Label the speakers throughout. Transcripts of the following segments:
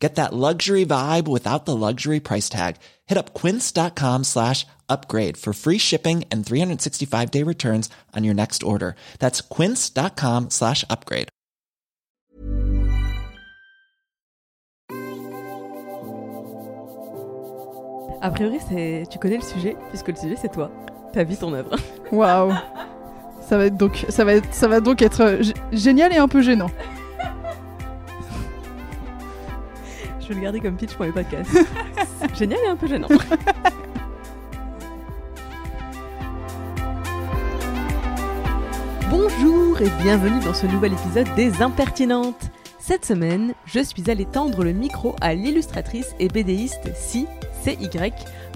Speaker 1: Get that luxury vibe without the luxury price tag. Hit up quince.com slash upgrade for free shipping and 365 day returns on your next order. That's quince.com slash upgrade.
Speaker 2: A priori, c'est tu connais le sujet, puisque le sujet c'est toi, ta vie, ton œuvre.
Speaker 3: Waouh Ça va être donc ça va être ça va donc être génial et un peu gênant.
Speaker 2: Vais le garder comme pitch pour les podcasts. Génial et un peu gênant. Bonjour et bienvenue dans ce nouvel épisode des Impertinentes. Cette semaine, je suis allée tendre le micro à l'illustratrice et BDiste Si, CY,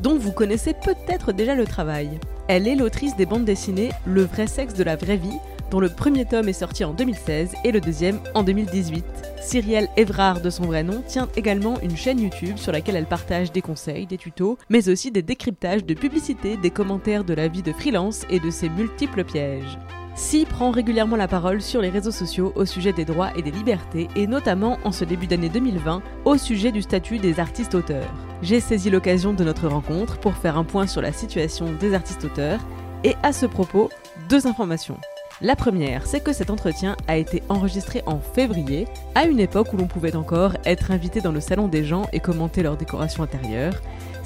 Speaker 2: dont vous connaissez peut-être déjà le travail. Elle est l'autrice des bandes dessinées Le vrai sexe de la vraie vie, dont le premier tome est sorti en 2016 et le deuxième en 2018. Cyrielle Evrard de son vrai nom tient également une chaîne YouTube sur laquelle elle partage des conseils, des tutos, mais aussi des décryptages de publicités, des commentaires de la vie de freelance et de ses multiples pièges. Si prend régulièrement la parole sur les réseaux sociaux au sujet des droits et des libertés, et notamment en ce début d'année 2020 au sujet du statut des artistes-auteurs. J'ai saisi l'occasion de notre rencontre pour faire un point sur la situation des artistes-auteurs, et à ce propos, deux informations. La première, c'est que cet entretien a été enregistré en février, à une époque où l'on pouvait encore être invité dans le salon des gens et commenter leur décoration intérieure.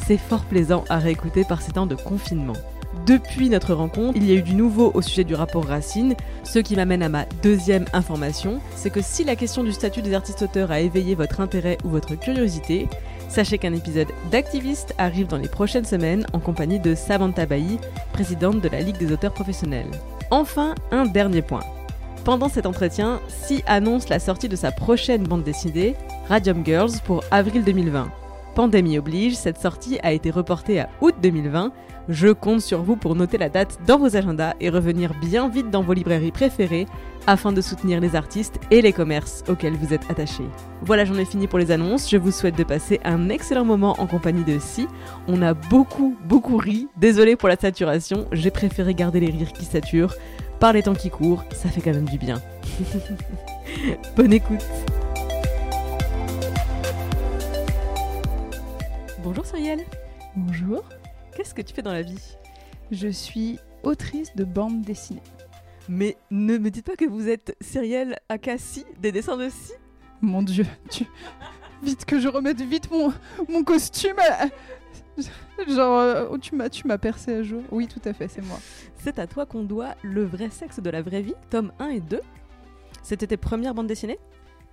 Speaker 2: C'est fort plaisant à réécouter par ces temps de confinement. Depuis notre rencontre, il y a eu du nouveau au sujet du rapport Racine, ce qui m'amène à ma deuxième information, c'est que si la question du statut des artistes-auteurs a éveillé votre intérêt ou votre curiosité, sachez qu'un épisode d'Activiste arrive dans les prochaines semaines en compagnie de Samantha Bailly, présidente de la Ligue des auteurs professionnels. Enfin, un dernier point. Pendant cet entretien, Si annonce la sortie de sa prochaine bande dessinée, Radium Girls, pour avril 2020. Pandémie oblige, cette sortie a été reportée à août 2020. Je compte sur vous pour noter la date dans vos agendas et revenir bien vite dans vos librairies préférées afin de soutenir les artistes et les commerces auxquels vous êtes attachés. Voilà, j'en ai fini pour les annonces. Je vous souhaite de passer un excellent moment en compagnie de Si. On a beaucoup, beaucoup ri. Désolé pour la saturation, j'ai préféré garder les rires qui saturent. Par les temps qui courent, ça fait quand même du bien. Bonne écoute. Bonjour Cyrielle,
Speaker 3: Bonjour.
Speaker 2: qu'est-ce que tu fais dans la vie?
Speaker 3: Je suis autrice de bande dessinée.
Speaker 2: Mais ne me dites pas que vous êtes Cyrielle Akassi des dessins de Si
Speaker 3: Mon dieu, tu vite que je remette vite mon mon costume. à- Genre euh, tu m'as tu m'as percé à jour. Oui, tout à fait, c'est moi.
Speaker 2: C'est à toi qu'on doit Le vrai sexe de la vraie vie, tome 1 et 2. C'était tes premières bandes dessinées?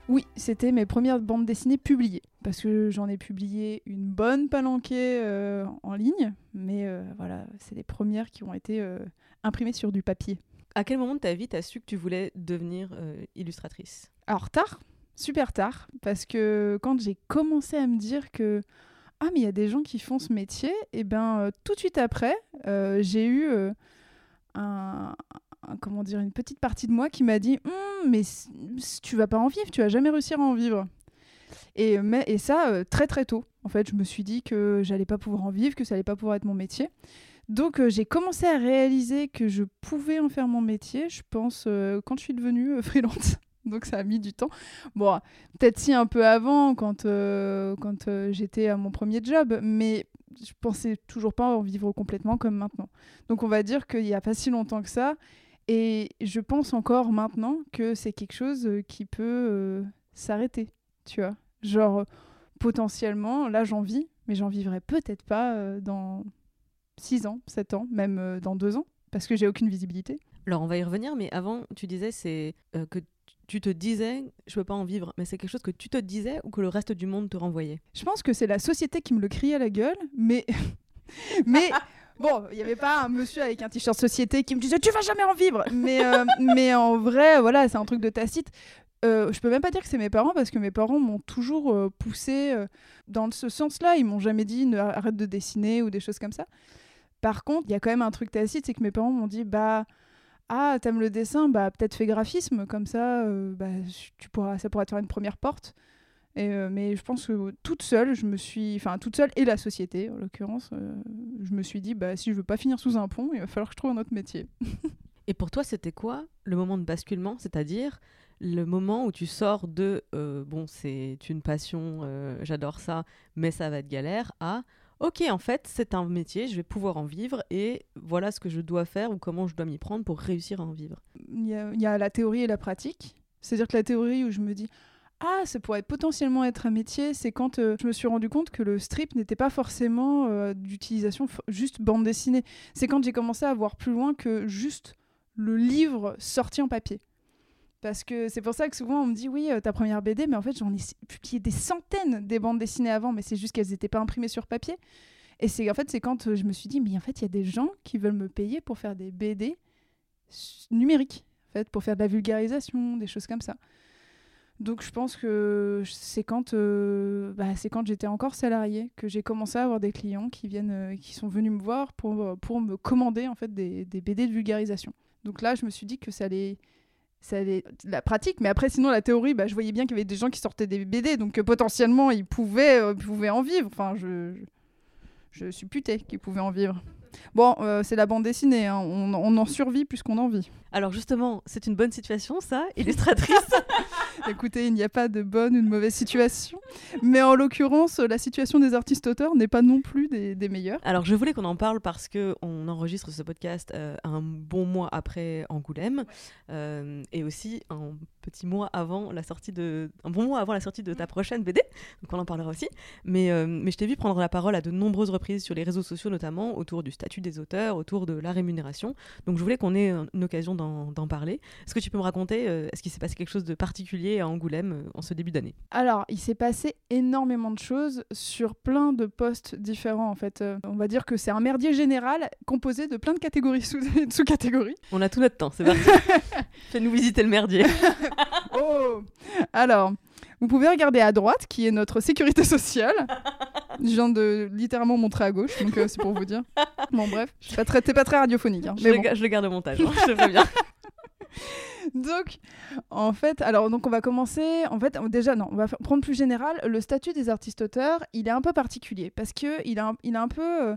Speaker 3: Oui, c'était mes premières bandes dessinées publiées parce que j'en ai publié une bonne palanquée euh, en ligne, mais euh, voilà, c'est les premières qui ont été euh, imprimées sur du papier.
Speaker 2: À quel moment de ta vie t'as su que tu voulais devenir euh, illustratrice?
Speaker 3: Alors tard, super tard, parce que quand j'ai commencé à me dire que ah mais il y a des gens qui font ce métier, et ben euh, tout de suite après, euh, j'ai eu un, comment dire une petite partie de moi qui m'a dit Hum, mais tu vas pas en vivre, tu vas jamais réussir à en vivre. Et mais et ça très très tôt. En fait, je me suis dit que j'allais pas pouvoir en vivre, que ça allait pas pouvoir être mon métier. Donc euh, j'ai commencé à réaliser que je pouvais en faire mon métier, je pense, euh, quand je suis devenue euh, freelance. Donc ça a mis du temps. Bon, peut-être si un peu avant, quand, quand j'étais à mon premier job, mais je pensais toujours pas en vivre complètement comme maintenant. Donc on va dire qu'il n'y a pas si longtemps que ça. Et je pense encore maintenant que c'est quelque chose qui peut s'arrêter, tu vois. Genre, potentiellement, là j'en vis, mais j'en vivrai peut-être pas dans 6 ans, 7 ans, même euh, dans 2 ans, parce que j'ai aucune visibilité.
Speaker 2: Alors on va y revenir, mais avant tu disais c'est euh, que tu te disais je peux pas en vivre, mais c'est quelque chose que tu te disais ou que le reste du monde te renvoyait?
Speaker 3: Je pense que c'est la société qui me le crie à la gueule, mais. mais. Bon, il n'y avait pas un monsieur avec un t-shirt société qui me disait tu vas jamais en vivre. Mais, euh, mais en vrai, voilà, c'est un truc de tacite. Euh, je peux même pas dire que c'est mes parents parce que mes parents m'ont toujours euh, poussé dans ce sens-là. Ils m'ont jamais dit ne, arrête de dessiner ou des choses comme ça. Par contre, il y a quand même un truc tacite, c'est que mes parents m'ont dit bah ah, t'aimes le dessin, bah peut-être fais graphisme, comme ça, euh, bah, tu pourras, ça pourra te faire une première porte. Et, euh, mais je pense que toute seule, je me suis, enfin toute seule et la société en l'occurrence, euh, je me suis dit, bah si je veux pas finir sous un pont, il va falloir que je trouve un autre métier.
Speaker 2: Et pour toi, c'était quoi le moment de basculement, c'est-à-dire le moment où tu sors de bon, c'est une passion, j'adore ça, mais ça va être galère, à ok, en fait, c'est un métier, je vais pouvoir en vivre et voilà ce que je dois faire ou comment je dois m'y prendre pour réussir à en vivre.
Speaker 3: Il y, a, la théorie et la pratique. C'est-à-dire que la théorie où je me dis, ah, ça pourrait potentiellement être un métier, c'est quand euh, je me suis rendu compte que le strip n'était pas forcément euh, d'utilisation juste bande dessinée. C'est quand j'ai commencé à voir plus loin que juste le livre sorti en papier. Parce que c'est pour ça que souvent on me dit oui, euh, ta première BD, mais en fait j'en ai publié des centaines des bandes dessinées avant, mais c'est juste qu'elles n'étaient pas imprimées sur papier. Et c'est en fait c'est quand euh, je me suis dit mais en fait il y a des gens qui veulent me payer pour faire des BD numériques, en fait pour faire de la vulgarisation, des choses comme ça. Donc je pense que c'est quand, euh, bah, quand j'étais encore salarié que j'ai commencé à avoir des clients qui viennent, qui sont venus me voir pour, pour me commander en fait des, des BD de vulgarisation. Donc là je me suis dit que ça allait c'est la pratique. Mais après, sinon, la théorie, bah, je voyais bien qu'il y avait des gens qui sortaient des BD, donc euh, potentiellement, ils pouvaient, euh, pouvaient en vivre. Enfin, je, je, suis putée qu'ils pouvaient en vivre. Bon, euh, c'est la bande dessinée, hein. on, on, en survit plus qu'on en vit.
Speaker 2: Alors justement, c'est une bonne situation, ça, illustratrice
Speaker 3: Écoutez, il n'y a pas de bonne ou de mauvaise situation. Mais en l'occurrence, la situation des artistes-auteurs n'est pas non plus des, des, meilleures.
Speaker 2: Alors, je voulais qu'on en parle parce qu'on enregistre ce podcast euh, un bon mois après Angoulême euh, et aussi un petit mois avant la sortie de. un bon mois avant la sortie de ta prochaine BD. Donc, on en parlera aussi. Mais, euh, mais je t'ai vu prendre la parole à de nombreuses reprises sur les réseaux sociaux, notamment autour du statut des auteurs, autour de la rémunération. Donc, je voulais qu'on ait une occasion d'en parler. Est-ce que tu peux me raconter, est-ce qu'il s'est passé quelque chose de particulier à Angoulême euh, en ce début d'année
Speaker 3: Alors, il s'est passé énormément de choses sur plein de postes différents en fait. Euh, on va dire que c'est un merdier général composé de plein de catégories sous-catégories.
Speaker 2: on a tout notre temps, c'est parti. Fais-nous visiter le merdier.
Speaker 3: oh Alors, vous pouvez regarder à droite qui est notre sécurité sociale. Je viens de littéralement montrer à gauche, donc euh, c'est pour vous dire. Bon, bref, t'es pas, très, pas très radiophonique. Hein,
Speaker 2: je, le, je, le, garde au montage, hein, je te bien.
Speaker 3: Donc, en fait, alors donc on va commencer. En fait, déjà non, on va prendre plus général. Le statut des artistes-auteurs, il est un peu particulier parce que il a, un peu euh,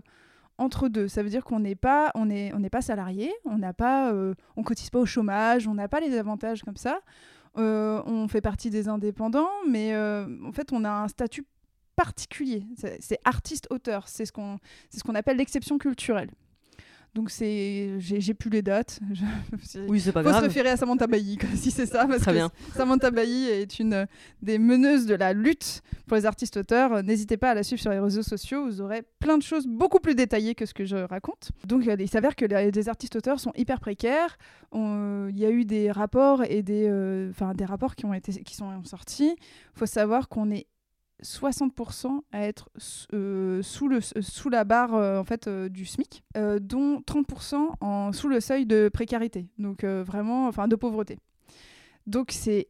Speaker 3: entre deux. Ça veut dire qu'on n'est pas, on on pas salarié, on n'a pas, euh, on cotise pas au chômage, on n'a pas les avantages comme ça. Euh, on fait partie des indépendants, mais en fait, on a un statut particulier. C'est artiste-auteur. C'est ce qu'on, c'est ce qu'on appelle l'exception culturelle. Donc c'est, j'ai plus les dates.
Speaker 2: oui, c'est pas
Speaker 3: grave. Faut se référer à Samantha Bailly si c'est ça. Parce Très que bien. Samantha Bailly est une des meneuses de la lutte pour les artistes auteurs. N'hésitez pas à la suivre sur les réseaux sociaux. Vous aurez plein de choses beaucoup plus détaillées que ce que je raconte. Donc il s'avère que les, artistes auteurs sont hyper précaires. Il y a eu des rapports et euh, des rapports qui ont été qui sont sortis. Il faut savoir qu'on est 60% à être euh, sous, le, sous la barre euh, en fait, euh, du SMIC, dont 30% en, sous le seuil de précarité, donc vraiment, enfin de pauvreté. Donc c'est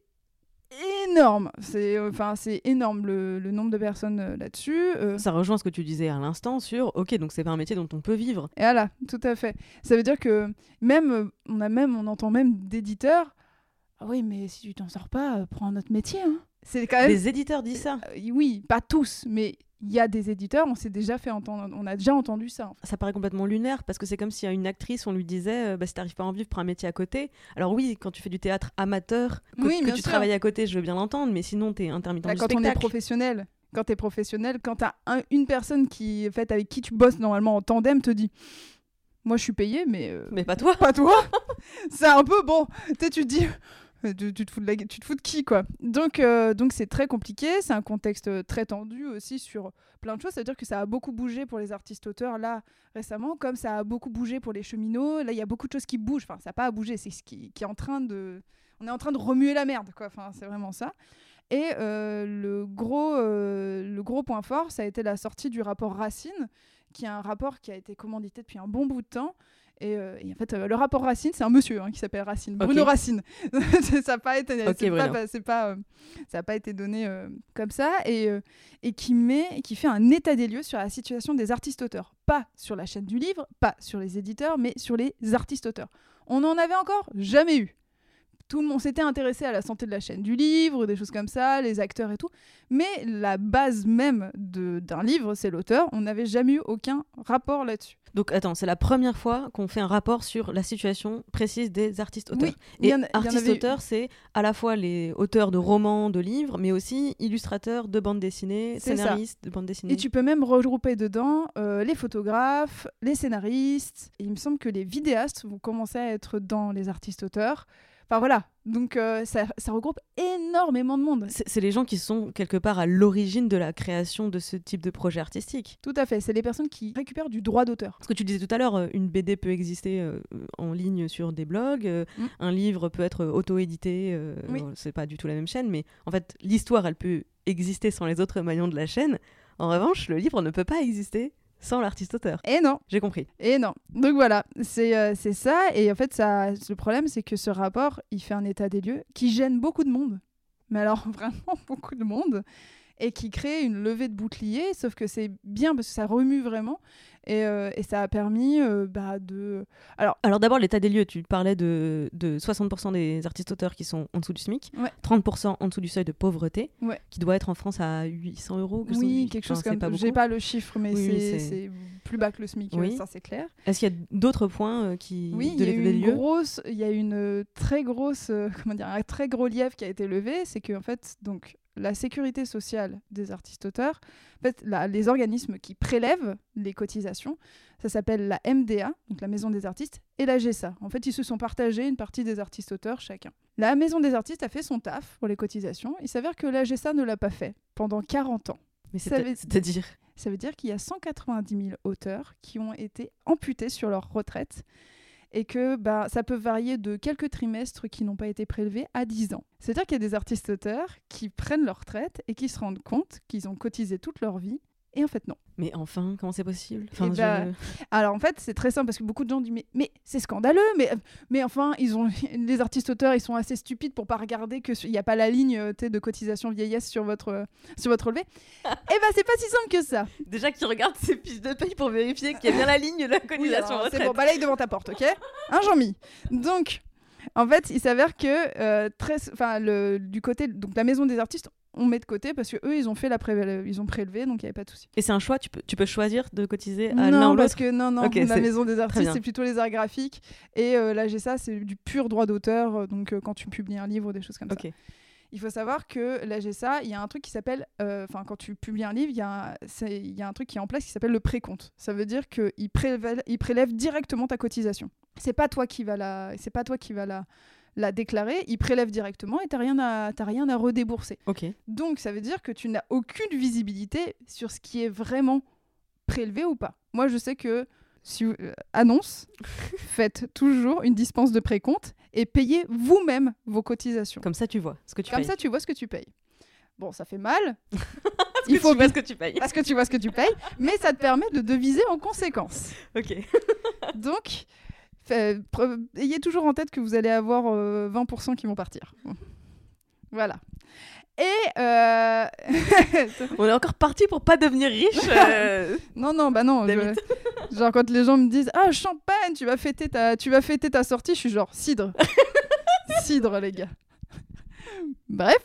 Speaker 3: énorme, c'est enfin c'est énorme le, le, nombre de personnes là-dessus.
Speaker 2: Ça rejoint ce que tu disais à l'instant sur OK, donc c'est pas un métier dont on peut vivre.
Speaker 3: Et voilà, tout à fait. Ça veut dire que même on a même on entend même d'éditeurs ah oui, mais si tu t'en sors pas, prends un autre métier. Hein.
Speaker 2: C'est quand même. Les éditeurs disent ça.
Speaker 3: Euh, oui, pas tous, mais il y a des éditeurs, on s'est déjà fait entendre, on a déjà entendu ça.
Speaker 2: Ça paraît complètement lunaire parce que c'est comme si à une actrice on lui disait, euh, bah, si t'arrives pas à en vivre, prends un métier à côté. Alors oui, quand tu fais du théâtre amateur, que, tu travailles à côté, je veux bien l'entendre, mais sinon t'es intermittent bah, du
Speaker 3: quand
Speaker 2: spectacle.
Speaker 3: Quand on est professionnel, quand t'es professionnel, quand t'as une personne qui, fait, avec qui tu bosses normalement en tandem, te dit. Moi, je suis payé, mais. Euh,
Speaker 2: mais pas toi.
Speaker 3: Pas toi. c'est un peu bon. Tu te dis, euh, tu, te fous de qui quoi Donc euh, donc c'est très compliqué, c'est un contexte euh, très tendu aussi sur plein de choses. Ça veut dire que ça a beaucoup bougé pour les artistes auteurs là récemment, comme ça a beaucoup bougé pour les cheminots. Là il y a beaucoup de choses qui bougent. Enfin ça n'a pas à bouger, c'est ce qui, est en train de, on est en train de remuer la merde quoi. Enfin c'est vraiment ça. Et le gros le gros point fort, ça a été la sortie du rapport Racine, qui est un rapport qui a été commandité depuis un bon bout de temps euh, et, en fait, euh, le rapport Racine, c'est un monsieur hein, qui s'appelle Racine, Bruno Racine. ça n'a pas été, pas, euh, ça a pas été donné comme ça, et, et qui met, qui fait un état des lieux sur la situation des artistes auteurs, pas sur la chaîne du livre, pas sur les éditeurs, mais sur les artistes auteurs. On n'en avait encore jamais eu. Tout le monde s'était intéressé à la santé de la chaîne du livre, des choses comme ça, les acteurs et tout. Mais la base même d'un livre, c'est l'auteur. On n'avait jamais eu aucun rapport là-dessus.
Speaker 2: Donc attends, c'est la première fois qu'on fait un rapport sur la situation précise des artistes-auteurs.
Speaker 3: Oui, il y
Speaker 2: Et artistes-auteurs, c'est à la fois les auteurs de romans, de livres, mais aussi illustrateurs de bandes dessinées,
Speaker 3: ça.
Speaker 2: scénaristes de bandes dessinées.
Speaker 3: Et tu peux même regrouper dedans euh, les photographes, les scénaristes. Et il me semble que les vidéastes vont commencer à être dans les artistes-auteurs. Enfin voilà, donc euh, ça, ça regroupe énormément de monde.
Speaker 2: C'est les gens qui sont quelque part à l'origine de la création de ce type de projet artistique.
Speaker 3: Tout à fait, c'est les personnes qui récupèrent du droit d'auteur.
Speaker 2: Parce que tu disais tout à l'heure, euh, une BD peut exister euh, en ligne sur des blogs, euh,
Speaker 3: Mm.
Speaker 2: un livre peut être auto-édité,
Speaker 3: Oui.
Speaker 2: c'est pas du tout la même chaîne, mais en fait, l'histoire, elle peut exister sans les autres maillons de la chaîne. En revanche, le livre ne peut pas exister sans l'artiste-auteur.
Speaker 3: Et non,
Speaker 2: J'ai compris.
Speaker 3: et non. Donc voilà, c'est euh, c'est ça. Et en fait, ça, le problème, c'est que ce rapport, il fait un état des lieux qui gêne beaucoup de monde. Mais alors, vraiment beaucoup de monde. Et qui crée une levée de bouclier, sauf que c'est bien parce que ça remue vraiment. Et, euh, et ça a permis euh, bah, de. Alors,
Speaker 2: Alors d'abord, l'état des lieux, tu parlais de, de 60% des artistes-auteurs qui sont en dessous du SMIC,
Speaker 3: Ouais.
Speaker 2: 30% en dessous du seuil de pauvreté,
Speaker 3: Ouais.
Speaker 2: qui doit être en France à 800 euros. quelque
Speaker 3: oui, quelque
Speaker 2: enfin,
Speaker 3: chose
Speaker 2: c'est
Speaker 3: comme ça. J'ai pas le chiffre, mais
Speaker 2: Oui,
Speaker 3: c'est- plus bas que le SMIC,
Speaker 2: Oui.
Speaker 3: ça c'est clair.
Speaker 2: Est-ce qu'il y a d'autres points euh, qui
Speaker 3: Oui,
Speaker 2: de
Speaker 3: il y y a une euh, très grosse, comment dire, un très gros lièvre qui a été levé, c'est que en fait, donc la sécurité sociale des artistes-auteurs, en fait, la- les organismes qui prélèvent les cotisations, ça s'appelle la MDA, donc la Maison des artistes, et la GESA. En fait, ils se sont partagés une partie des artistes-auteurs chacun. La Maison des artistes a fait son taf pour les cotisations. Il s'avère que la GESA ne l'a pas fait pendant 40 ans.
Speaker 2: Mais c'est-à-dire?
Speaker 3: Ça veut dire qu'il y a 190 000 auteurs qui ont été amputés sur leur retraite et que bah, ça peut varier de quelques trimestres qui n'ont pas été prélevés à 10 ans. C'est-à-dire qu'il y a des artistes-auteurs qui prennent leur retraite et qui se rendent compte qu'ils ont cotisé toute leur vie. Et en fait, non.
Speaker 2: Mais enfin, comment c'est possible? Enfin,
Speaker 3: Eh bah, Alors en fait, c'est très simple parce que beaucoup de gens disent mais, mais c'est scandaleux, mais, mais enfin, ils ont, les artistes-auteurs, ils sont assez stupides pour pas regarder qu'il n'y a pas la ligne euh, de cotisation vieillesse sur votre, euh, sur votre relevé. Eh ben, c'est pas si simple que ça.
Speaker 2: Déjà qu'ils regardent ses fiches de paye pour vérifier qu'il y a bien la ligne de la
Speaker 3: Oui,
Speaker 2: cotisation retraite.
Speaker 3: c'est bon, balaye devant ta porte, ok? Un Jean-Mi? Donc, en fait, il s'avère que euh, très, le, du côté, donc la maison des artistes, on met de côté parce que eux, ils ont fait la pré- ils ont prélevé, donc il n'y avait pas de souci.
Speaker 2: Et c'est un choix, tu peux, tu peux choisir de cotiser à l'un
Speaker 3: Non,
Speaker 2: ou
Speaker 3: parce
Speaker 2: l'autre
Speaker 3: que non, non, la maison des artistes, c'est plutôt les arts graphiques et euh, la GSA, c'est du pur droit d'auteur. euh, Donc, euh, quand tu publies un livre, des choses comme ça.
Speaker 2: Ok.
Speaker 3: Il faut savoir que la GSA, il y a un truc qui s'appelle, euh, enfin quand tu publies un livre, il y, a un- il y a un truc qui est en place qui s'appelle le précompte. Ça veut dire qu'il prélève, il prélève directement ta cotisation. C'est pas toi qui va la, c'est pas toi qui va la, la déclarer. Il prélève directement et t'as rien à, rien à redébourser.
Speaker 2: Ok.
Speaker 3: Donc ça veut dire que tu n'as aucune visibilité sur ce qui est vraiment prélevé ou pas. Moi, je sais que si vous- euh, annonce, faites toujours une dispense de précompte et payez vous-même vos cotisations.
Speaker 2: Comme ça, tu vois ce que tu
Speaker 3: Comme
Speaker 2: payes.
Speaker 3: ça, tu vois ce que tu payes. Bon, ça fait mal.
Speaker 2: Parce
Speaker 3: il
Speaker 2: que
Speaker 3: faut
Speaker 2: tu vois ce que tu payes.
Speaker 3: parce que tu vois ce que tu payes, mais ça te permet de deviser en conséquence.
Speaker 2: Ok.
Speaker 3: Donc, ayez toujours en tête que vous allez avoir euh, 20% qui vont partir. Voilà. Et euh,
Speaker 2: On est encore parti pour pas devenir riche. euh,
Speaker 3: non non bah non. je-. Genre quand les gens me disent ah champagne tu vas fêter ta tu vas fêter ta sortie je suis genre cidre cidre les gars. Bref.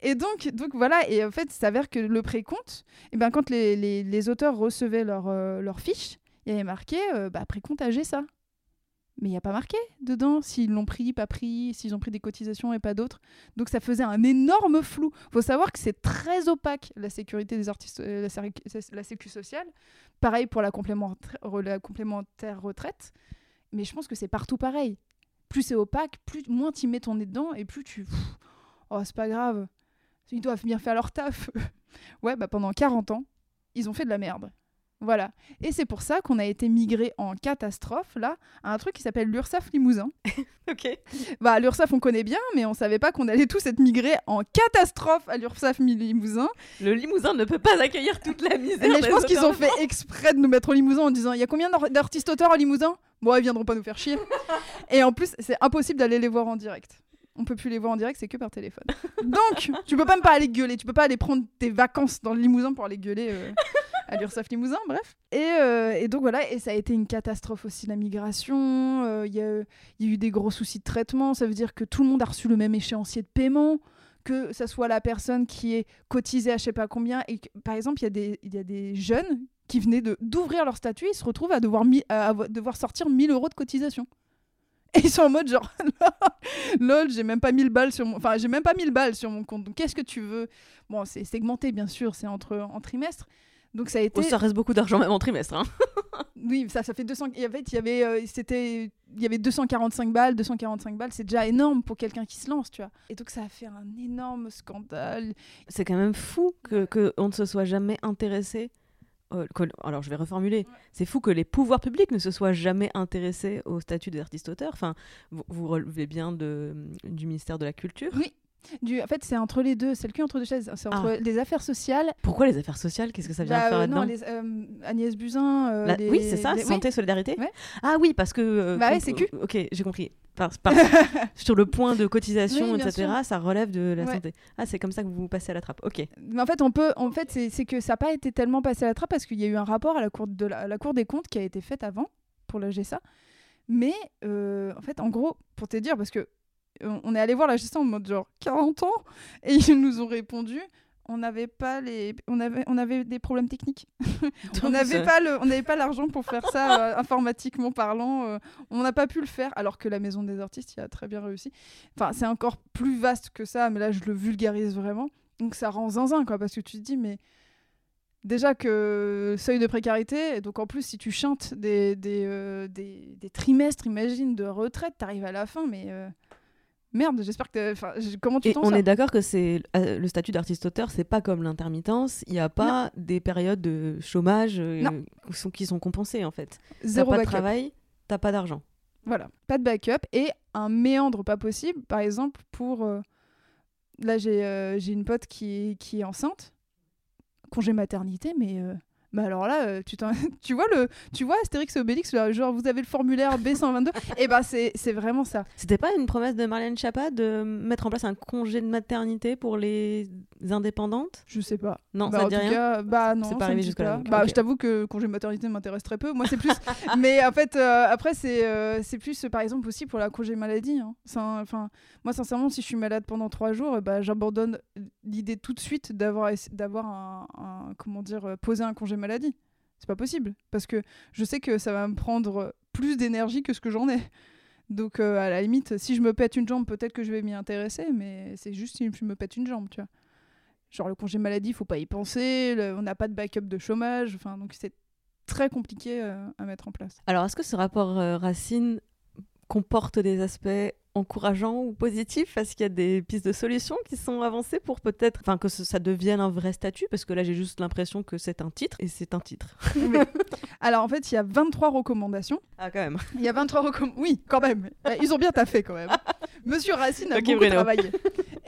Speaker 3: Et donc, donc voilà, et en fait, il s'avère que le précompte, eh ben, quand les, les, les auteurs recevaient leur, euh, leur fiche, il y avait marqué euh, bah, précompte AG ça. Mais il n'y a pas marqué dedans s'ils l'ont pris, pas pris, s'ils ont pris des cotisations et pas d'autres. Donc ça faisait un énorme flou. faut savoir que c'est très opaque, la sécurité des artistes, euh, la, sécu- sociale. Pareil pour la complémentaire, retraite. Mais je pense que c'est partout pareil. Plus c'est opaque, plus moins tu mets ton nez dedans et plus tu... Oh, c'est pas grave. Ils doivent bien faire leur taf. ouais, bah pendant 40 ans, ils ont fait de la merde. Voilà. Et c'est pour ça qu'on a été migré en catastrophe, là, à un truc qui s'appelle l'URSAF Limousin.
Speaker 2: ok.
Speaker 3: Bah, l'URSAF, on connaît bien, mais on savait pas qu'on allait tous être migrés en catastrophe à l'URSAF Limousin.
Speaker 2: Le Limousin ne peut pas accueillir toute la misère.
Speaker 3: Mais je pense qu'ils ont fait exprès de nous mettre au Limousin en disant il y a combien d'ar- d'artistes-auteurs à Limousin? Bon, ils viendront pas nous faire chier. Et en plus, c'est impossible d'aller les voir en direct. On peut plus les voir en direct, c'est que par téléphone. Donc, tu peux même pas aller gueuler. Tu peux pas aller prendre tes vacances dans le Limousin pour aller gueuler. euh. À l'URSSAF Limousin, bref. Et, euh, et donc voilà, et ça a été une catastrophe aussi la migration. euh, Il y, a, eu des gros soucis de traitement. Ça veut dire que tout le monde a reçu le même échéancier de paiement, que ça soit la personne qui est cotisée à je sais pas combien. Et par exemple, il y, a des- jeunes qui venaient d'ouvrir leur statut, ils se retrouvent à devoir, sortir 1000 euros de cotisation. Et ils sont en mode genre, lol, j'ai même pas 1000 balles sur mon, même pas 1000 balles sur mon compte. Donc qu'est-ce que tu veux? Bon, c'est segmenté bien sûr, c'est entre en trimestre. Donc ça a été,
Speaker 2: Oh, ça reste beaucoup d'argent même en trimestre. Hein.
Speaker 3: oui, ça, ça fait 200. Et en fait, il y avait, euh, c'était, il y avait 245 balles, 245 balles, c'est déjà énorme pour quelqu'un qui se lance, tu vois. Et donc ça a fait un énorme scandale.
Speaker 2: C'est quand même fou que, que on ne se soit jamais intéressé. euh, que- alors je vais reformuler. C'est fou que les pouvoirs publics ne se soient jamais intéressés au statut des artistes-auteurs. Enfin, vous, vous relevez bien de, du ministère de la Culture.
Speaker 3: Oui. Du, en fait, c'est entre les deux, c'est le cul entre deux chaises. C'est entre les affaires sociales.
Speaker 2: Pourquoi les affaires sociales? Qu'est-ce que ça vient
Speaker 3: Bah,
Speaker 2: faire
Speaker 3: euh,
Speaker 2: là-dedans?
Speaker 3: euh, Agnès Buzyn. euh,
Speaker 2: La-
Speaker 3: les-
Speaker 2: Oui, c'est ça,
Speaker 3: les- oui.
Speaker 2: santé, solidarité.
Speaker 3: Ouais.
Speaker 2: Ah oui, parce que.
Speaker 3: Bah ouais, c'est cul.
Speaker 2: Ok, j'ai compris. Par- par- sur le point de cotisation,
Speaker 3: Oui,
Speaker 2: etc., ça relève de la
Speaker 3: Ouais.
Speaker 2: santé. Ah, c'est comme ça que vous passez à la trappe. Ok.
Speaker 3: Mais en fait, on peut, en fait, c'est que ça n'a pas été tellement passé à la trappe parce qu'il y a eu un rapport à la cour de la, à la Cour des comptes qui a été fait avant pour le GSA. Mais euh, en fait, en gros, pour te dire, parce que on est allé voir la GSA en mode genre 40 ans et ils nous ont répondu. On n'avait pas les, on avait, on avait des problèmes techniques. on n'avait pas le, on n'avait pas l'argent pour faire ça euh, informatiquement parlant. euh, on n'a pas pu le faire, alors que la Maison des artistes y a très bien réussi. Enfin, c'est encore plus vaste que ça, mais là je le vulgarise vraiment. Donc ça rend zinzin, quoi, parce que tu te dis, mais déjà que seuil de précarité, et donc en plus, si tu chantes des, des, euh, des, des trimestres, imagine, de retraite, t'arrives à la fin, mais euh, merde, j'espère que. Enfin, comment tu t'en
Speaker 2: on est d'accord que c'est euh, le statut d'artiste-auteur, c'est pas comme l'intermittence. Il n'y a pas des périodes de chômage euh, qui sont, qui sont compensées en fait.
Speaker 3: Zéro
Speaker 2: pas de
Speaker 3: backup.
Speaker 2: travail, t'as pas d'argent.
Speaker 3: Voilà, pas de backup et un méandre pas possible. Par exemple, pour. euh, Là, j'ai euh, une pote qui qui est enceinte, congé maternité, mais. Bah alors là, euh, tu, tu vois le, tu vois Astérix et Obélix, là, genre vous avez le formulaire B122, et bah c'est vraiment ça.
Speaker 2: C'était pas une promesse de Marlène Schiappa de mettre en place un congé de maternité pour les indépendantes?
Speaker 3: Je sais pas.
Speaker 2: Non,
Speaker 3: bah,
Speaker 2: ça
Speaker 3: en
Speaker 2: te dit
Speaker 3: tout
Speaker 2: rien?
Speaker 3: cas, bah non,
Speaker 2: C'est pas arrivé
Speaker 3: pas.
Speaker 2: donc,
Speaker 3: Bah, je t'avoue que congé maternité m'intéresse très peu. Moi, c'est plus. mais en fait, euh, après, c'est euh, c'est plus, euh, par exemple, aussi pour la congé maladie. hein. Enfin, moi, sincèrement, si je suis malade pendant trois jours, bah, j'abandonne l'idée tout de suite d'avoir d'avoir un, un- comment dire, euh, posé un congé maladie. C'est pas possible parce que je sais que ça va me prendre plus d'énergie que ce que j'en ai. Donc, euh, à la limite, si je me pète une jambe, peut-être que je vais m'y intéresser, mais c'est juste si je me pète une jambe, tu vois. Genre le congé maladie, faut pas y penser, le- on n'a pas de backup de chômage, enfin donc c'est très compliqué euh, à mettre en place.
Speaker 2: Alors, est-ce que ce rapport euh, Racine comporte des aspects encourageants ou positifs? Est-ce qu'il y a des pistes de solutions qui sont avancées pour peut-être enfin, que ce- ça devienne un vrai statut? Parce que là, j'ai juste l'impression que c'est un titre et c'est un titre.
Speaker 3: Alors en fait, il y a 23 recommandations.
Speaker 2: Ah, quand même.
Speaker 3: Il y a 23 recommandations. Oui, quand même. Euh, Ils ont bien taffé quand même. Monsieur Racine a
Speaker 2: Ok,
Speaker 3: beaucoup
Speaker 2: Bruno.
Speaker 3: travaillé.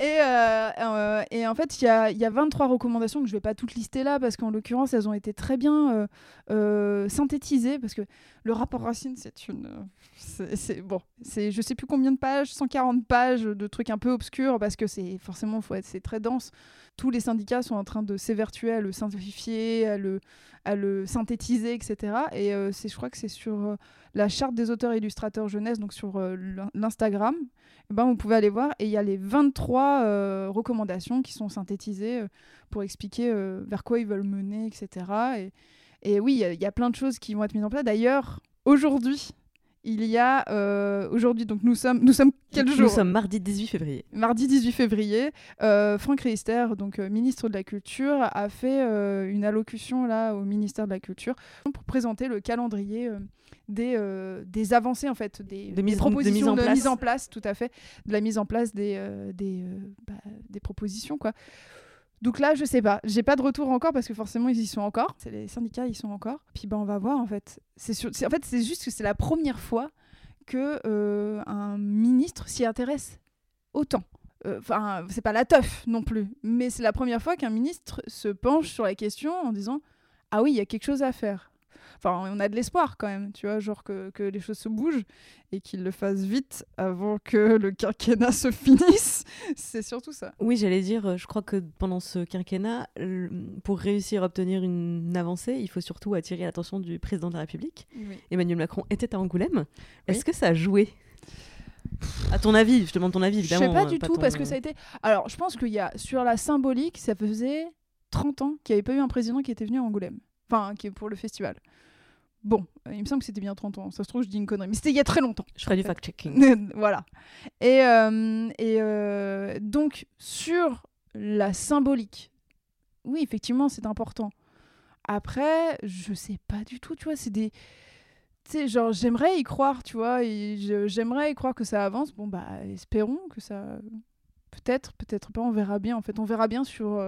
Speaker 3: Et, euh, euh, et en fait, il y a, il y a 23 recommandations que je vais pas toutes lister là parce qu'en l'occurrence, elles ont été très bien euh, synthétisées parce que le rapport Racine, c'est une. euh, c'est bon, c'est je sais plus combien de pages, 140 pages de trucs un peu obscurs parce que c'est forcément faut être c'est très dense. Tous les syndicats sont en train de s'évertuer à le simplifier, à le, à le synthétiser, etc. Et euh, c'est, je crois que c'est sur euh, la charte des auteurs et illustrateurs jeunesse, donc sur l'in- l'Instagram. Eh ben, vous pouvez aller voir et il y a les 23 euh, recommandations qui sont synthétisées pour expliquer vers quoi ils veulent mener, etc. Et, et oui, il y a- plein de choses qui vont être mises en place. D'ailleurs, aujourd'hui, il y a euh, aujourd'hui donc nous sommes nous sommes quel
Speaker 2: Nous
Speaker 3: jour?
Speaker 2: sommes mardi 18 février.
Speaker 3: Mardi 18 février, euh, Franck Riester, donc euh, ministre de la Culture, a fait une allocution là au ministère de la Culture pour présenter le calendrier des, des avancées en fait, des,
Speaker 2: De mise-
Speaker 3: propositions
Speaker 2: mise en
Speaker 3: de
Speaker 2: place.
Speaker 3: mise en place, tout à fait, de la mise en place des des, bah, des propositions quoi. Donc là, je sais pas, j'ai pas de retour encore parce que forcément ils y sont encore. Les syndicats, ils sont encore. Puis ben on va voir en fait. C'est- en fait c'est juste que c'est la première fois que euh, un ministre s'y intéresse autant. Euh, Enfin, c'est pas la teuf non plus, mais c'est la première fois qu'un ministre se penche sur la question en disant ah oui, il y a quelque chose à faire. Enfin, on a de l'espoir quand même, tu vois, genre que, que les choses se bougent et qu'ils le fassent vite avant que le quinquennat se finisse. C'est surtout ça.
Speaker 2: Oui, j'allais dire, euh, je crois que pendant ce quinquennat, pour réussir à obtenir une avancée, il faut surtout attirer l'attention du président de la République. Emmanuel Macron était à Angoulême. Est-ce que ça a joué? À ton avis, je te demande ton avis évidemment.
Speaker 3: Je sais pas du tout parce que ça a été. Alors, je pense qu'il y a sur la symbolique, ça faisait 30 ans qu'il n'y avait pas eu un président qui était venu à Angoulême. Enfin, qui est pour le festival. Bon, euh, il me semble que c'était bien 30 ans. Ça se trouve, je dis une connerie. Mais c'était il y a très longtemps.
Speaker 2: Je ferai du fact-checking.
Speaker 3: voilà. Et, euh, et euh, donc, sur la symbolique, oui, effectivement, c'est important. Après, je sais pas du tout, tu vois, c'est des sais, genre, j'aimerais y croire, tu vois, j'aimerais y croire que ça avance. Bon, bah, espérons que ça. Peut-être, peut-être pas, on verra bien. En fait, on verra bien sur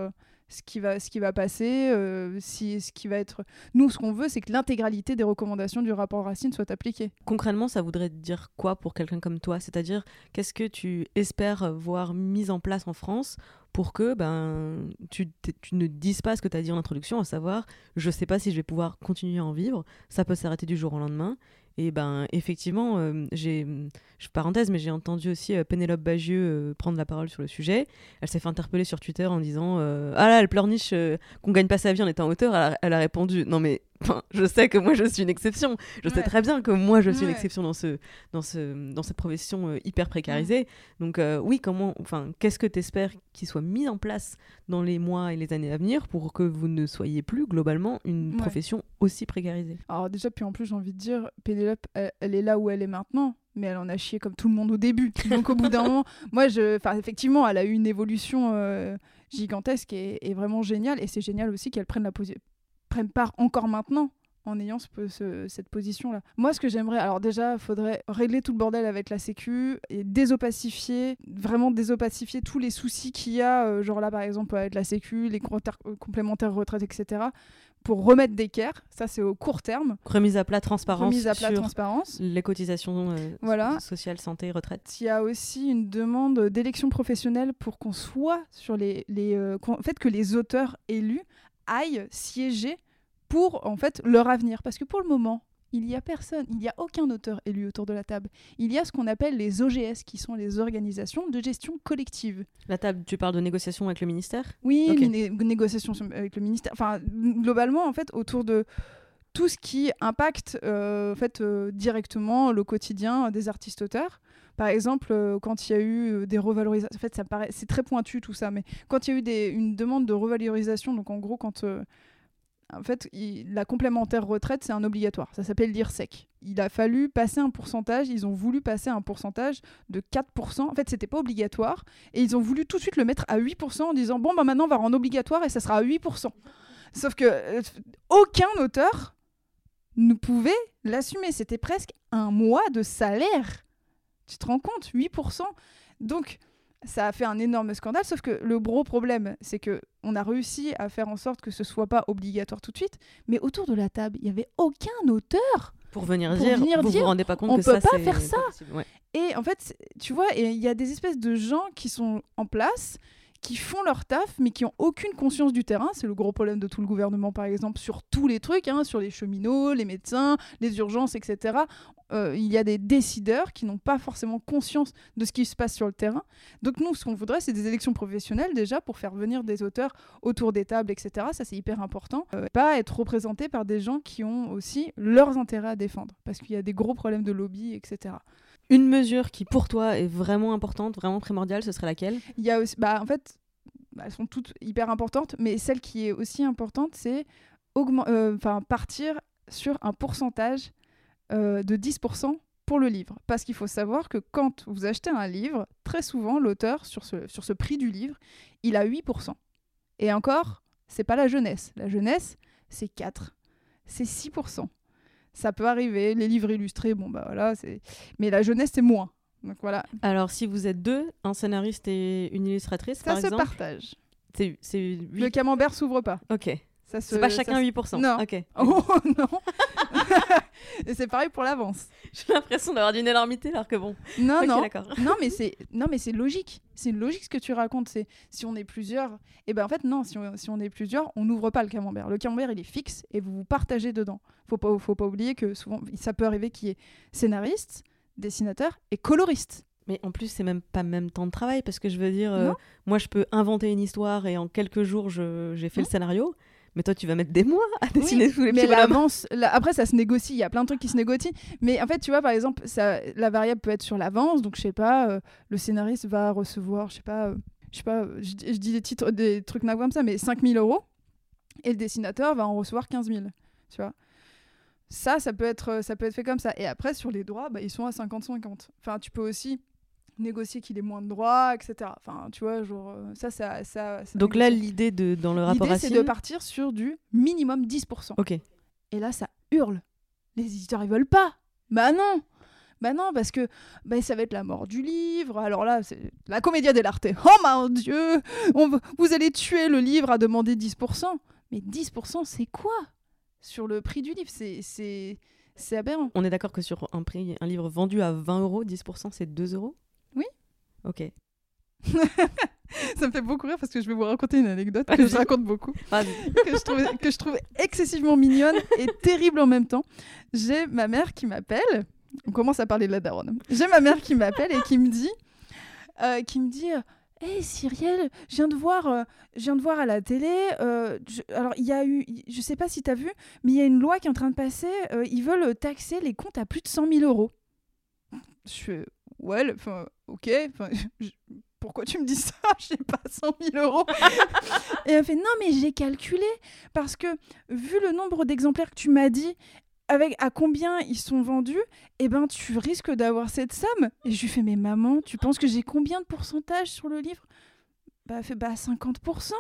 Speaker 3: ce, qui va, ce qui va passer, euh, si, ce qui va être. Nous, ce qu'on veut, c'est que l'intégralité des recommandations du rapport Racine soit appliquée.
Speaker 2: Concrètement, ça voudrait dire quoi pour quelqu'un comme toi? C'est-à-dire, qu'est-ce que tu espères voir mis en place en France pour que ben, tu, ne dises pas ce que tu as dit en introduction, à savoir je sais pas si je vais pouvoir continuer à en vivre, ça peut s'arrêter du jour au lendemain. Et ben effectivement, euh, j'ai, je parenthèse, mais j'ai entendu aussi euh, Pénélope Bagieux euh, prendre la parole sur le sujet. Elle s'est fait interpeller sur Twitter en disant ah là, elle pleurniche qu'on gagne pas sa vie en étant auteur. Elle a répondu non mais je sais que moi je suis une exception. Je sais très bien que moi je suis une exception dans ce, dans ce, dans cette profession euh, hyper précarisée. Donc euh, oui, comment, enfin, qu'est-ce que tu espères qu'il soit mis en place dans les mois et les années à venir pour que vous ne soyez plus globalement une profession aussi précarisée?
Speaker 3: Alors déjà, puis en plus j'ai envie de dire, Pénélope, elle, est là où elle est maintenant mais elle en a chié comme tout le monde au début. Donc au bout d'un moment, moi, je, enfin, effectivement, elle a eu une évolution euh, gigantesque et, et, vraiment géniale. Et c'est génial aussi qu'elle prenne la, prennent part encore maintenant en ayant cette position-là. Moi, ce que j'aimerais, alors déjà, il faudrait régler tout le bordel avec la Sécu et désopacifier, vraiment désopacifier tous les soucis qu'il y a, euh, genre là, par exemple, avec la Sécu, les euh, complémentaires retraites, etc., pour remettre d'équerre. Ça, c'est au court terme.
Speaker 2: Remise à plat transparence.
Speaker 3: Remise à plat
Speaker 2: sur
Speaker 3: transparence.
Speaker 2: Les cotisations euh, voilà. sociales, santé, retraite.
Speaker 3: Il y a aussi une demande d'élection professionnelle pour qu'on soit sur les. les en fait, que les auteurs élus aillent siéger pour en fait leur avenir. Parce que pour le moment, il n'y a personne, il n'y a aucun auteur élu autour de la table. Il y a ce qu'on appelle les OGS, qui sont les organisations de gestion collective.
Speaker 2: La table, tu parles de négociations avec le ministère?
Speaker 3: Oui, les négociations avec le ministère. Enfin, globalement, en fait, autour de tout ce qui impacte euh, en fait, euh, directement le quotidien des artistes-auteurs. Par exemple, euh, quand il y a eu des revalorisations, en fait, ça c'est très pointu tout ça, mais quand il y a eu une demande de revalorisation, donc en gros, quand en fait, la complémentaire retraite, c'est un obligatoire. Ça s'appelle l'IRSEC. Il a fallu passer un pourcentage. Ils ont voulu passer un pourcentage de 4%. En fait, c'était pas obligatoire. Et ils ont voulu tout de suite le mettre à 8% en disant Bon, bah maintenant, on va rendre obligatoire et ça sera à 8%. Sauf que euh, aucun auteur ne pouvait l'assumer. C'était presque un mois de salaire. Tu te rends compte 8%. Donc, ça a fait un énorme scandale, sauf que le gros problème, c'est que on a réussi à faire en sorte que ce soit pas obligatoire tout de suite, mais autour de la table, il y avait aucun auteur
Speaker 2: pour venir dire, vous vous rendez pas compte
Speaker 3: on
Speaker 2: que
Speaker 3: peut
Speaker 2: pas
Speaker 3: faire ça. Et en fait, tu vois, il y a des espèces de gens qui sont en place qui font leur taf, mais qui ont aucune conscience du terrain. C'est le gros problème de tout le gouvernement, par exemple, sur tous les trucs, hein, sur les cheminots, les médecins, les urgences, etc. Euh, il y a des décideurs qui n'ont pas forcément conscience de ce qui se passe sur le terrain. Donc nous, ce qu'on voudrait, c'est des élections professionnelles déjà pour faire venir des auteurs autour des tables, etc. Ça, c'est hyper important. Euh, pas être représenté par des gens qui ont aussi leurs intérêts à défendre, parce qu'il y a des gros problèmes de lobby, etc.
Speaker 2: Une mesure qui pour toi est vraiment importante, vraiment primordiale, ce serait laquelle?
Speaker 3: Il y a aussi, bah, en fait, elles sont toutes hyper importantes, mais celle qui est aussi importante, c'est euh, partir sur un pourcentage euh, de 10% pour le livre. Parce qu'il faut savoir que quand vous achetez un livre, très souvent, l'auteur, sur ce, sur ce prix du livre, il a 8%. Et encore, c'est pas la jeunesse. La jeunesse, c'est 4. C'est 6%. Ça peut arriver, les livres illustrés, bon bah voilà, c'est... mais la jeunesse, c'est moins. Donc voilà.
Speaker 2: Alors si vous êtes deux, un scénariste et une illustratrice,
Speaker 3: ça
Speaker 2: par
Speaker 3: se
Speaker 2: exemple...
Speaker 3: partage.
Speaker 2: C'est,
Speaker 3: Le camembert s'ouvre pas.
Speaker 2: Ok. C'est pas chacun 8%.
Speaker 3: Non.
Speaker 2: Ok.
Speaker 3: Oh non Et c'est pareil pour l'avance.
Speaker 2: J'ai l'impression d'avoir d'une énormité alors que bon.
Speaker 3: Non, non.
Speaker 2: d'accord.
Speaker 3: non, mais c'est non, mais c'est logique. C'est logique ce que tu racontes. C'est si on est plusieurs, et ben en fait non. Si on, si on est plusieurs, on n'ouvre pas le camembert. Le camembert il est fixe et vous vous partagez dedans. Faut pas faut pas oublier que souvent ça peut arriver qu'il y ait scénariste, dessinateur et coloriste.
Speaker 2: Mais en plus, c'est même pas même temps de travail parce que je veux dire, euh, moi je peux inventer une histoire et en quelques jours je- j'ai fait
Speaker 3: Non.
Speaker 2: le scénario. Mais toi, tu vas mettre des mois à dessiner tous les
Speaker 3: mais l'avance, la- après ça se négocie. Il y a plein de trucs qui se négocient. Mais en fait, tu vois, par exemple, ça, la variable peut être sur l'avance. Donc je sais pas, euh, le scénariste va recevoir, je sais pas, euh, je sais pas, je, dis- je dis des titres, des trucs comme ça, mais 5000 euros. Et le dessinateur va en recevoir 15 000. Tu vois. Ça, ça peut être, ça peut être fait comme ça. Et après, sur les droits, bah, ils sont à 50-50. Enfin, tu peux aussi négocier qu'il ait moins de droits, etc. Enfin, tu vois, genre, euh, ça, ça, ça. ça
Speaker 2: Donc là, l'idée de dans le rapport
Speaker 3: l'idée, c'est de partir sur du minimum 10%.
Speaker 2: Ok.
Speaker 3: Et là, ça hurle. Les éditeurs, ils veulent pas. Bah non Bah non, parce que bah, ça va être la mort du livre. Alors là, c'est la comédia dell'arte. Oh mon Dieu On v- Vous allez tuer le livre à demander 10%. Mais 10%, c'est quoi? Sur le prix du livre, c'est... c'est... Aberrant.
Speaker 2: On est d'accord que sur un prix, un livre vendu à 20 euros, 10% c'est 2 euros? Ok.
Speaker 3: Ça me fait beaucoup rire parce que je vais vous raconter une anecdote que je raconte beaucoup. Que je, trouve, que je trouve excessivement mignonne et terrible en même temps. J'ai ma mère qui m'appelle. On commence à parler de la daronne. J'ai ma mère qui m'appelle et qui me dit, euh, qui me dit, Hé Cyrielle, je viens de voir, euh, je viens de voir à la télé. euh, je- alors il y a eu, je sais pas si tu as vu, mais il y a une loi qui est en train de passer. euh, ils veulent taxer les comptes à plus de 100 000 euros. Je ouais, enfin, ok. enfin, je- pourquoi tu me dis ça? J'ai pas 100 000 euros. Et elle fait non mais j'ai calculé parce que vu le nombre d'exemplaires que tu m'as dit avec à combien ils sont vendus, eh ben tu risques d'avoir cette somme. Et je lui fais mais maman, tu penses que j'ai combien de pourcentage sur le livre? Bah elle fait bah 50%.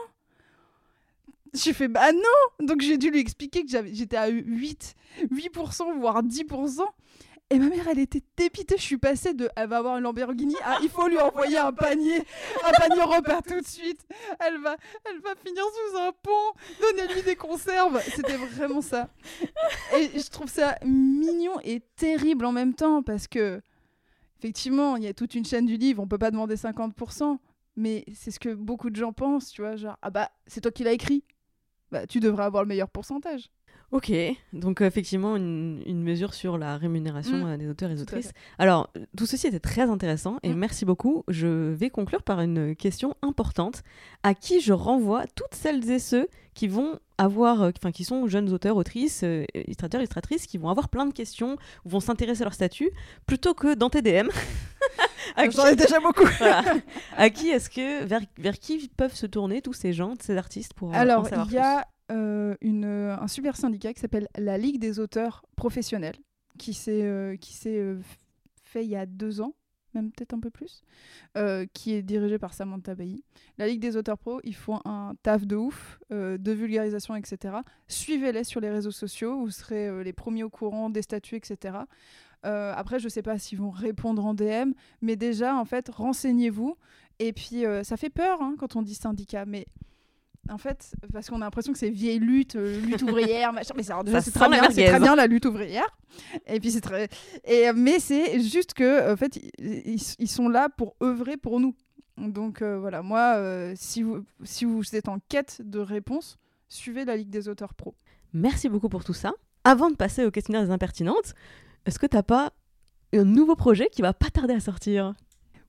Speaker 3: Je lui fais bah non Donc j'ai dû lui expliquer que j'étais à 8, 8% voire 10%. Et ma mère, elle était dépitée. Je suis passée de elle va avoir une Lamborghini à il faut lui envoyer un panier, un panier repas tout de suite. Elle va, elle va finir sous un pont. Donnez-lui des conserves. C'était vraiment ça. Et je trouve ça mignon et terrible en même temps parce que, effectivement, il y a toute une chaîne du livre. On peut pas demander 50%. Mais c'est ce que beaucoup de gens pensent, tu vois. Genre, ah bah, c'est toi qui l'as écrit. Bah, tu devrais avoir le meilleur pourcentage.
Speaker 2: Ok, donc euh, effectivement une, une mesure sur la rémunération
Speaker 3: Mm.
Speaker 2: euh, des auteurs et des autrices. Alors, tout ceci était très intéressant et
Speaker 3: Mm.
Speaker 2: merci beaucoup. Je vais conclure par une question importante à qui je renvoie toutes celles et ceux qui vont avoir, euh, enfin qui sont jeunes auteurs, autrices, euh, illustrateurs, illustratrices, qui vont avoir plein de questions, vont s'intéresser à leur statut, plutôt que dans TDM.
Speaker 3: J'en ai déjà beaucoup.
Speaker 2: voilà. À qui est-ce que, vers, vers qui peuvent se tourner tous ces gens, ces artistes pour
Speaker 3: Alors, il y a euh, euh, un super syndicat qui s'appelle la Ligue des auteurs professionnels, qui s'est euh, euh, fait il y a deux ans, même peut-être un peu plus, qui est dirigé par Samantha Bailly. La Ligue des auteurs pro, ils font un taf de ouf, de vulgarisation, etc. Suivez-les sur les réseaux sociaux, vous serez les premiers au courant des statuts, etc. Après, je sais pas s'ils vont répondre en DM, mais déjà, en fait, renseignez-vous. Et puis, ça fait peur hein, quand on dit syndicat, mais en fait, parce qu'on a l'impression que c'est vieille lutte, euh, lutte ouvrière, machin. Mais c'est alors déjà,
Speaker 2: Ça
Speaker 3: c'est très, bien, c'est très bien la lutte ouvrière. Et puis c'est très. Et, mais c'est juste que, en fait, ils, sont là pour œuvrer pour nous. Donc euh, voilà, moi, euh, si, vous, si vous êtes en quête de réponse, suivez la Ligue des auteurs pro.
Speaker 2: Merci beaucoup pour tout ça. Avant de passer au questionnaire des impertinentes, est-ce que t'as pas un nouveau projet qui va pas tarder à sortir?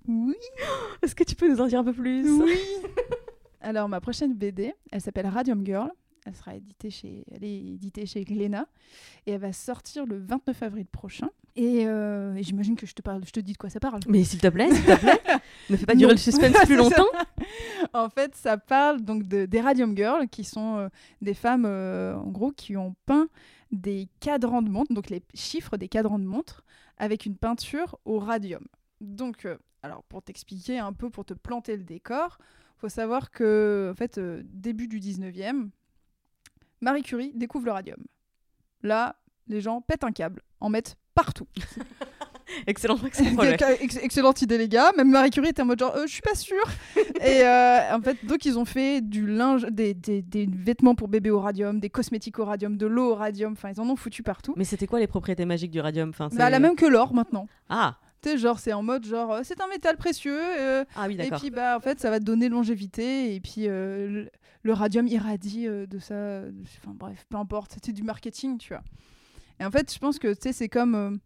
Speaker 3: Oui.
Speaker 2: Est-ce que tu peux nous en dire un peu plus?
Speaker 3: Oui. Alors ma prochaine BD, elle s'appelle Radium Girl. Elle sera éditée chez, elle est éditée chez Glénat et elle va sortir le 29 avril prochain. Et, euh, et j'imagine que je te parle, je te dis de quoi ça parle.
Speaker 2: Mais s'il te plaît, s'il te plaît, ne fais pas durer
Speaker 3: Non.
Speaker 2: le suspense plus longtemps.
Speaker 3: en fait, ça parle donc de, des Radium Girls, qui sont euh, des femmes, euh, en gros, qui ont peint des cadrans de montre, donc les chiffres des cadrans de montre, avec une peinture au radium. Donc, alors pour t'expliquer un peu, pour te planter le décor, faut savoir que, en fait, euh, début du 19e, Marie Curie découvre le radium. Là, les gens pètent un câble, en mettent partout.
Speaker 2: excellent, excellent projet.
Speaker 3: Ex- excellente idée, les gars. Même Marie Curie était en mode genre, euh, je suis pas sûre. et euh, en fait, donc, ils ont fait du linge, des, des, des vêtements pour bébé au radium, des cosmétiques au radium, de l'eau au radium. Enfin, ils en ont foutu partout.
Speaker 2: Mais c'était quoi les propriétés magiques du radium? Enfin,
Speaker 3: Bah, la même que l'or maintenant.
Speaker 2: Ah,
Speaker 3: sais, genre, c'est en mode genre, euh, c'est un métal précieux. euh,
Speaker 2: ah oui,
Speaker 3: et puis, bah, en fait, ça va te donner longévité. Et puis, euh, le, radium irradie euh, de ça. Enfin, bref, peu importe. C'était du marketing, tu vois. Et en fait, je pense que, tu sais, c'est comme.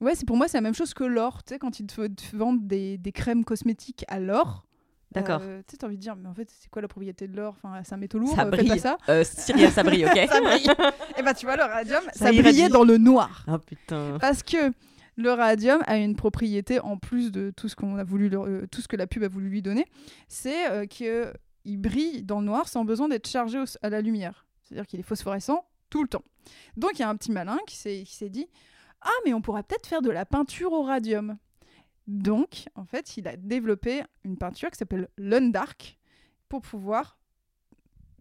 Speaker 3: Ouais, c'est pour moi, c'est la même chose que l'or. Tu sais, quand ils te, te vendent des, des crèmes cosmétiques à l'or.
Speaker 2: D'accord.
Speaker 3: tu sais, t'as envie de dire, mais en fait, c'est quoi la propriété de l'or? Enfin, c'est un métaux lourd,
Speaker 2: Ça
Speaker 3: faites pas
Speaker 2: brille.
Speaker 3: ça.
Speaker 2: Cyrielle, ça brille, ok
Speaker 3: Ça brille. Et bah, tu vois, le radium,
Speaker 2: Ça
Speaker 3: ça, brillait dans le noir.
Speaker 2: Ah putain.
Speaker 3: Parce que le radium a une propriété en plus de tout ce qu'on a voulu, euh, tout ce que la pub a voulu lui donner, c'est euh, qu'il brille dans le noir sans besoin d'être chargé à la lumière. C'est-à-dire qu'il est phosphorescent tout le temps. Donc il y a un petit malin qui s'est qui s'est dit ah mais on pourrait peut-être faire de la peinture au radium. Donc en fait il a développé une peinture qui s'appelle l'Undark pour pouvoir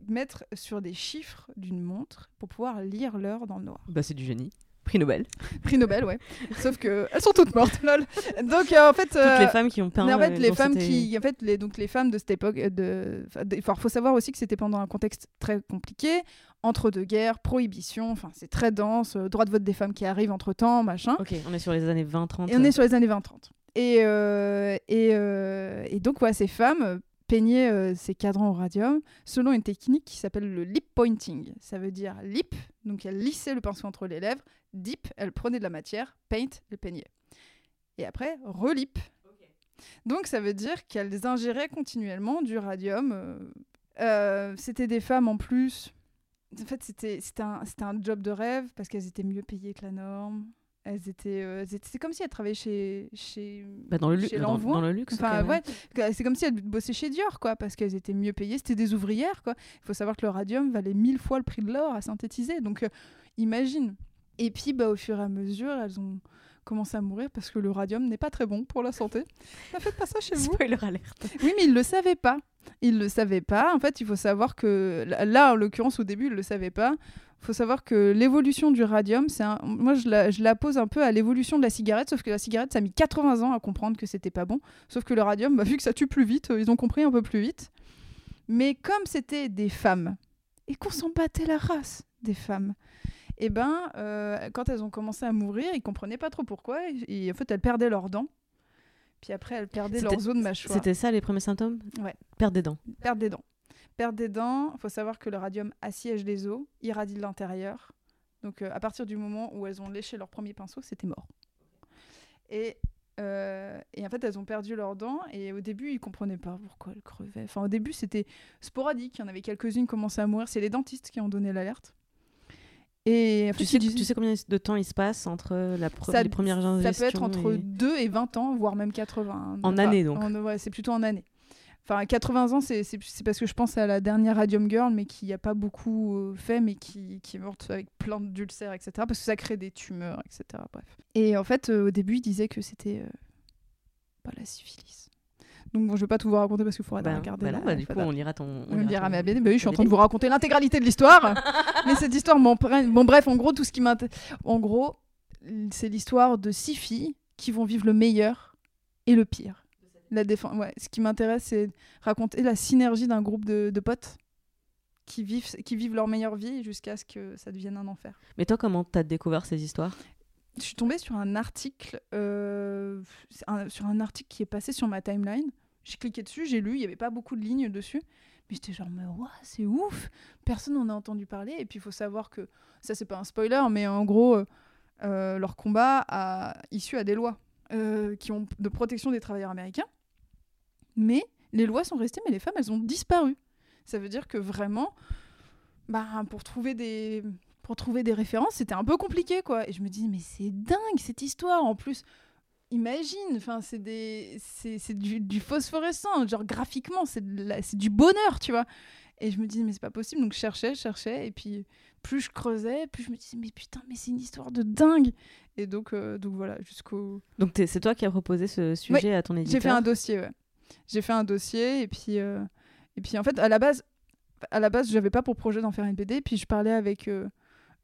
Speaker 3: mettre sur des chiffres d'une montre pour pouvoir lire l'heure dans le noir.
Speaker 2: Bah, c'est du génie. Prix Nobel.
Speaker 3: Prix Nobel, ouais. Sauf que elles sont toutes mortes, lol. Donc euh, en fait,
Speaker 2: Toutes
Speaker 3: euh,
Speaker 2: les femmes qui ont peint.
Speaker 3: en fait,
Speaker 2: euh,
Speaker 3: les femmes qui, en fait, les donc les femmes de cette époque, euh, de, de- faut savoir aussi que c'était pendant un contexte très compliqué, entre deux guerres, prohibition, enfin c'est très dense, euh, droit de vote des femmes qui arrivent entre temps, machin.
Speaker 2: Ok, on est sur les années 20-30.
Speaker 3: Et on est sur les années 20-30. Et, euh, et, euh, et donc, ouais, ces femmes euh, peignaient euh, ces cadrans au radium selon une technique qui s'appelle le lip pointing. Ça veut dire lip, donc elle lissait le pinceau entre les lèvres, dip, elle prenait de la matière, paint, elle peignait. Et après, relip. Donc, ça veut dire qu'elles ingéraient continuellement du radium. euh, euh, c'était des femmes en plus. En fait, c'était c'était un, c'était un job de rêve parce qu'elles étaient mieux payées que la norme. Elles étaient, euh, étaient- c'est comme si elles travaillaient chez, chez
Speaker 2: Bah, dans, le lu-
Speaker 3: chez
Speaker 2: dans,
Speaker 3: l'envoi.
Speaker 2: dans le luxe.
Speaker 3: Enfin, ouais, c'est comme si elles bossaient chez Dior, quoi, parce qu'elles étaient mieux payées. C'était des ouvrières, quoi. Il faut savoir que le radium valait mille fois le prix de l'or à synthétiser. Donc, euh, imagine. Et puis, bah, au fur et à mesure, elles ont commencé à mourir parce que le radium n'est pas très bon pour la santé. Ne faites pas ça chez vous.
Speaker 2: Spoiler alerte.
Speaker 3: Oui, mais ils le savaient pas. Ils le savaient pas. En fait, il faut savoir que là, en l'occurrence, au début, ils le savaient pas. Il faut savoir que l'évolution du radium, c'est un... moi je la, je la pose un peu à l'évolution de la cigarette, sauf que la cigarette, ça a mis 80 ans à comprendre que c'était pas bon. Sauf que le radium, bah, vu que ça tue plus vite, euh, ils ont compris un peu plus vite. Mais comme c'était des femmes et qu'on s'en battait la race des femmes, et ben euh, quand elles ont commencé à mourir, ils comprenaient pas trop pourquoi. Et, et en fait, elles perdaient leurs dents. Puis après, elles perdaient leurs os de mâchoire.
Speaker 2: C'était ça les premiers symptômes?
Speaker 3: Ouais.
Speaker 2: Perdre des dents.
Speaker 3: Perdre des dents. Perdre des dents, il faut savoir que le radium assiège les os, irradie de l'intérieur. Donc euh, à partir du moment où elles ont léché leur premier pinceau, c'était mort. Et, euh, et en fait, elles ont perdu leurs dents et au début, ils comprenaient pas pourquoi elles crevaient. Enfin, au début, c'était sporadique. Il y en avait quelques-unes qui commençaient à mourir. C'est les dentistes qui ont donné l'alerte. Et
Speaker 2: Tu sais, tu combien de temps il se passe entre la pre-
Speaker 3: Ça-
Speaker 2: les premières
Speaker 3: ça peut être entre
Speaker 2: et-
Speaker 3: 2 et 20 ans, voire même 80.
Speaker 2: En année, donc.
Speaker 3: ouais, c'est plutôt en année. Enfin, 80 ans, c'est parce que je pense à la dernière Radium Girl, mais qui n'a pas beaucoup euh, fait, mais qui, qui est morte avec plein d'ulcères, etc. Parce que ça crée des tumeurs, etc. Bref. Et en fait, euh, au début, il disait que c'était euh, pas la syphilis. Donc bon, je vais pas tout vous raconter parce qu'il faudra
Speaker 2: Bah,
Speaker 3: regarder.
Speaker 2: bah non,
Speaker 3: la-
Speaker 2: bah, du coup, on lira ton.
Speaker 3: on dira
Speaker 2: ton-
Speaker 3: mais BD. Bah oui, je suis en train de vous raconter l'intégralité de l'histoire. mais cette histoire, bon, pre- bon, bref, en gros, tout ce qui m'intéresse. En gros, c'est l'histoire de six filles qui vont vivre le meilleur et le pire. La défense. Ouais, ce qui m'intéresse, c'est raconter la synergie d'un groupe de, de potes qui vivent, qui vivent leur meilleure vie jusqu'à ce que ça devienne un enfer.
Speaker 2: Mais toi, comment t'as découvert ces histoires?
Speaker 3: Je suis tombée sur un article, euh, sur un article qui est passé sur ma timeline. J'ai cliqué dessus, j'ai lu, il n'y avait pas beaucoup de lignes dessus. Mais j'étais genre, mais ouah, c'est ouf Personne n'en a entendu parler. Et puis il faut savoir que, ça c'est pas un spoiler, mais en gros, euh, euh, leur combat a issu à des lois qui ont de protection des travailleurs américains. Mais les lois sont restées, mais les femmes, elles ont disparu. Ça veut dire que vraiment, bah, pour trouver des, pour trouver des références, c'était un peu compliqué, quoi. Et je me dis, mais c'est dingue cette histoire. En plus, imagine, enfin, c'est des, c'est, c'est du, du phosphorescent, genre graphiquement, c'est, du bonheur, tu vois. Et je me dis, mais c'est pas possible. Donc je cherchais, je cherchais, et puis plus je creusais, plus je me disais, mais putain, mais c'est une histoire de dingue. Et donc, euh, donc voilà, jusqu'au.
Speaker 2: Donc c'est toi qui as proposé ce sujet à ton éditeur
Speaker 3: J'ai fait un dossier, ouais. J'ai fait un dossier et puis euh, et puis en fait à la base à la base j'avais pas pour projet d'en faire une BD puis je parlais avec euh,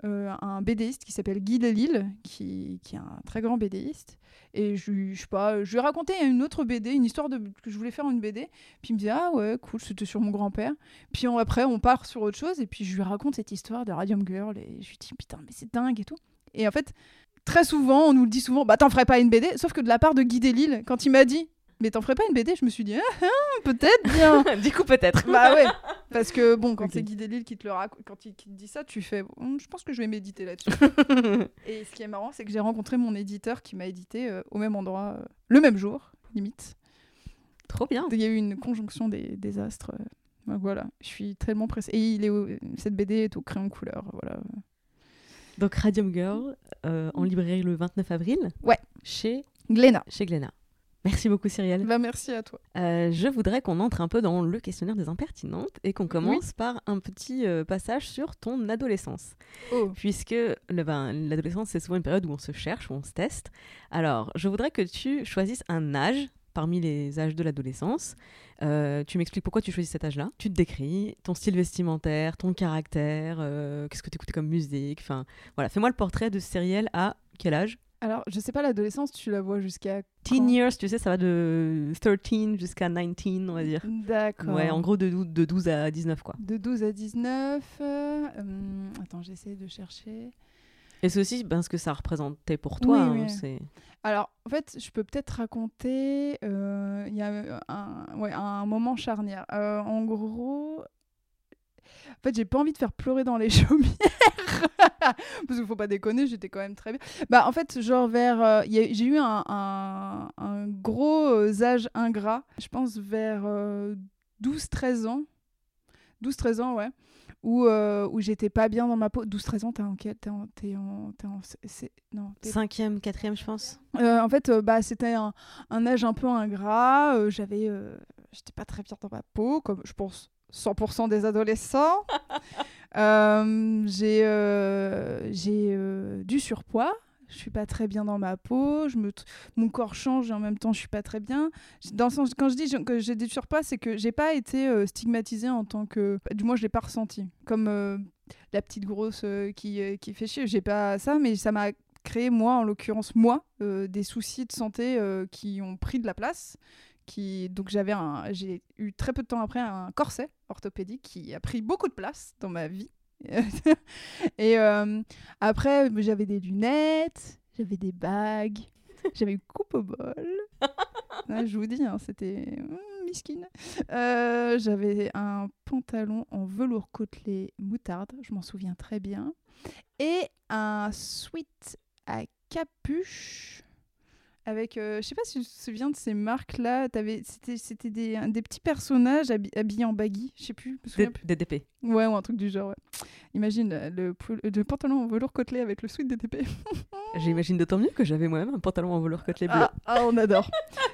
Speaker 3: euh, un BDiste qui s'appelle Guy Delisle, qui, qui est un très grand BDiste. Et je, je sais pas, je lui ai raconté une autre BD, une histoire de, que je voulais faire une BD. Puis il me dit Ah ouais, cool, c'était sur mon grand-père. Puis on- après, on part sur autre chose. Et puis je lui raconte cette histoire de Radium Girl. Et je lui dis Putain, mais c'est dingue et tout. Et en fait, très souvent, on nous le dit souvent Bah t'en ferais pas une BD. Sauf que de la part de Guy Delisle, quand il m'a dit Mais t'en ferais pas une BD, je me suis dit Ah, ah, peut-être bien.
Speaker 2: du coup, peut-être.
Speaker 3: Bah ouais, parce que bon, quand c'est Guy Delisle qui te le raconte, quand il, qui te dit ça, tu fais, je pense que je vais méditer là-dessus. Et ce qui est marrant, c'est que j'ai rencontré mon éditeur qui m'a édité euh, au même endroit, euh, le même jour, limite.
Speaker 2: Trop bien.
Speaker 3: Il y a eu une conjonction des, des astres. euh, donc voilà, je suis tellement pressée. Et il est au- cette BD est au crayon couleur, voilà.
Speaker 2: Donc Radium Girl en librairie le 29 avril.
Speaker 3: Ouais.
Speaker 2: Chez,
Speaker 3: Glénat.
Speaker 2: chez Glénat. Merci beaucoup Cyrielle.
Speaker 3: Bah merci à toi.
Speaker 2: Euh, je voudrais qu'on entre un peu dans le questionnaire des impertinentes et qu'on commence par un petit euh, passage sur ton adolescence.
Speaker 3: Oh.
Speaker 2: Puisque ben, l'adolescence, c'est souvent une période où on se cherche, où on se teste. Alors, je voudrais que tu choisisses un âge parmi les âges de l'adolescence. Euh, tu m'expliques pourquoi tu choisis cet âge-là. Tu te décris, ton style vestimentaire, ton caractère, qu'est-ce que tu écoutais comme musique. Enfin, voilà, fais-moi le portrait de Cyrielle à quel âge?
Speaker 3: Alors, je sais pas, l'adolescence, tu la vois jusqu'à.
Speaker 2: Teen years, tu sais, ça va de 13 jusqu'à 19, on va dire.
Speaker 3: D'accord.
Speaker 2: Ouais, en gros de, dou- de 12 à 19, quoi.
Speaker 3: De 12 à 19. euh, hum, attends, j'essaie de chercher.
Speaker 2: Et c'est aussi ben, ce que ça représentait pour toi.
Speaker 3: Oui,
Speaker 2: hein,
Speaker 3: oui. Alors, en fait, je peux peut-être raconter. euh, Il y a un, ouais, un moment charnière. Euh, en gros. En fait, j'ai pas envie de faire pleurer dans les chaumières. Parce qu'il faut pas déconner, j'étais quand même très bien. Bah, en fait, genre vers. euh, j'ai eu un, un, un gros euh, âge ingrat. Je pense vers euh, 12-13 ans. 12-13 ans, ouais. Où, euh, où j'étais pas bien dans ma peau. 12-13 ans, t'es en T'es en. T'es en, t'es en c'est- non,
Speaker 2: Cinquième, quatrième, je pense.
Speaker 3: en fait, bah, c'était un, un âge un peu ingrat. J'avais, j'étais pas très bien dans ma peau, comme je pense 100% des adolescents. Euh, j'ai, euh, j'ai euh, du surpoids. Je suis pas très bien dans ma peau. Je me, mon corps change et en même temps, je suis pas très bien. Dans le sens, quand je dis que j'ai du surpoids, c'est que j'ai pas été stigmatisée en tant que, du moins, je l'ai pas ressenti comme la petite grosse qui, qui fait chier. J'ai pas ça, mais ça m'a créé, moi, en l'occurrence, moi, des soucis de santé qui ont pris de la place. Qui, donc j'avais un, j'ai eu très peu de temps après un corset orthopédique qui a pris beaucoup de place dans ma vie. et euh, après, j'avais des lunettes, j'avais des bagues, j'avais une coupe au bol. Ouais, je vous dis, hein, c'était mm, misquine. Euh, j'avais un pantalon en velours côtelé moutarde, je m'en souviens très bien. Et un sweat à capuche avec, euh, je sais pas si tu te souviens de ces marques-là, c'était des, des petits personnages habi- habillés en baggy, je sais plus. je plus.
Speaker 2: DDP.
Speaker 3: Ouais, ou un truc du genre, ouais. Imagine euh, le, le pantalon en velours côtelé avec le sweat DTP.
Speaker 2: J'imagine d'autant mieux que j'avais moi-même un pantalon en velours côtelé bleu.
Speaker 3: Ah, ah, on adore.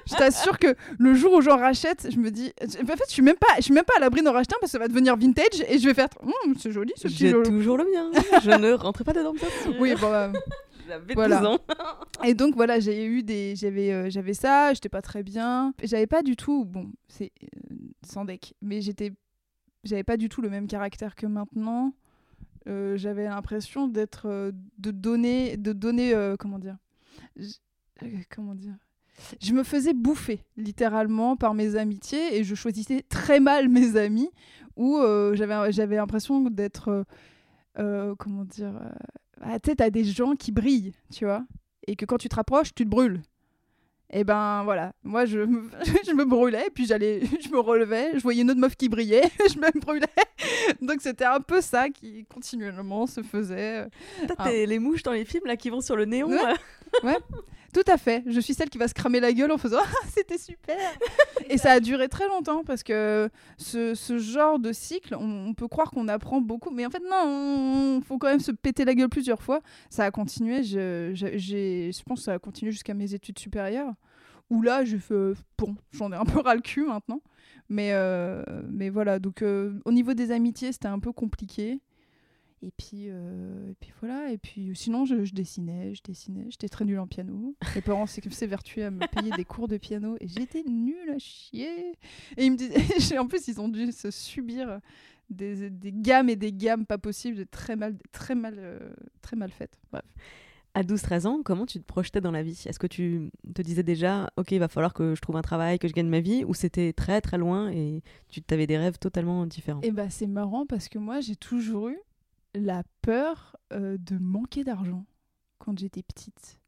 Speaker 3: je t'assure que le jour où j'en rachète, je me dis. En fait, je suis même pas, je suis même pas à l'abri d'en racheter un parce que ça va devenir vintage et je vais faire. Hum, c'est joli ce petit
Speaker 2: J'ai toujours le mien. Je ne rentrais pas dedans, bien sûr.
Speaker 3: Oui, bon, bah,
Speaker 2: J'avais
Speaker 3: voilà.
Speaker 2: 12 ans.
Speaker 3: Et donc voilà, j'ai eu des, j'avais, euh, j'avais ça, j'étais pas très bien. J'avais pas du tout, bon, c'est euh, sans deck, mais j'étais, j'avais pas du tout le même caractère que maintenant. Euh, j'avais l'impression d'être, de donner, de donner, comment dire, comment dire. Je me faisais bouffer littéralement par mes amitiés et je choisissais très mal mes amis où j'avais, j'avais l'impression d'être, comment dire, euh, ah, tu sais, t'as des gens qui brillent, tu vois et que quand tu te rapproches, tu te brûles. Et ben voilà, moi je me, je me brûlais, puis j'allais, je me relevais, je voyais une autre meuf qui brillait, je me brûlais. Donc c'était un peu ça qui continuellement se faisait.
Speaker 2: T'as
Speaker 3: Ah.
Speaker 2: tes- les mouches dans les films là qui vont sur le néon.
Speaker 3: Ouais.
Speaker 2: Là.
Speaker 3: Tout à fait, je suis celle qui va se cramer la gueule en faisant Ah, c'était super Et ça a duré très longtemps parce que ce, ce genre de cycle, on, on peut croire qu'on apprend beaucoup, mais en fait non, il faut quand même se péter la gueule plusieurs fois. Ça a continué, je, je, j'ai- je pense que ça a continué jusqu'à mes études supérieures, où là j'ai fait bon, j'en ai un peu ras le cul maintenant. Mais, euh, mais voilà, donc euh, au niveau des amitiés, c'était un peu compliqué. Et puis, euh, et puis voilà, et puis sinon je, je dessinais, je dessinais, j'étais très nulle en piano. Mes parents s'évertuaient à me payer des cours de piano et j'étais nulle à chier. Et ils me disaient, en plus ils ont dû se subir des, des gammes et des gammes pas possibles, très mal, très mal, euh, très mal faites. Bref.
Speaker 2: À 12-13 ans, comment tu te projetais dans la vie? Est-ce que tu te disais déjà, ok, il va falloir que je trouve un travail, que je gagne ma vie, ou c'était très très loin et tu avais des rêves totalement différents?
Speaker 3: Et bah c'est marrant parce que moi j'ai toujours eu la peur euh, de manquer d'argent quand j'étais petite.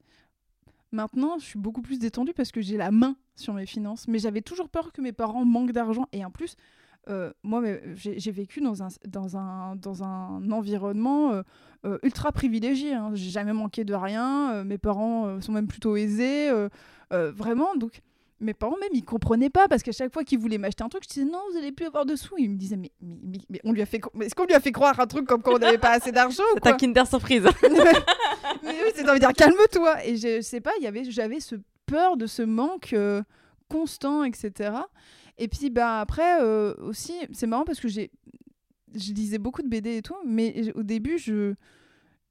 Speaker 3: Maintenant, je suis beaucoup plus détendue parce que j'ai la main sur mes finances, mais j'avais toujours peur que mes parents manquent d'argent et en plus euh, moi, j'ai vécu dans un, dans un, dans un environnement euh, ultra privilégié. Hein. J'ai jamais manqué de rien. mes parents sont même plutôt aisés. vraiment, donc mes parents même ils comprenaient pas parce qu'à chaque fois qu'ils voulaient m'acheter un truc, je disais non, vous allez plus avoir de sous. Ils me disaient mais, mais, mais, mais on lui a fait est-ce qu'on lui a fait croire un truc comme quand on n'avait pas assez d'argent
Speaker 2: C'est un Kinder Surprise
Speaker 3: mais oui, c'est envie de dire calme-toi. Et je, je sais pas, il y avait, j'avais ce peur de ce manque euh, constant, etc. Et puis bah après euh, aussi, c'est marrant parce que j'ai, je lisais beaucoup de BD et tout, mais au début je,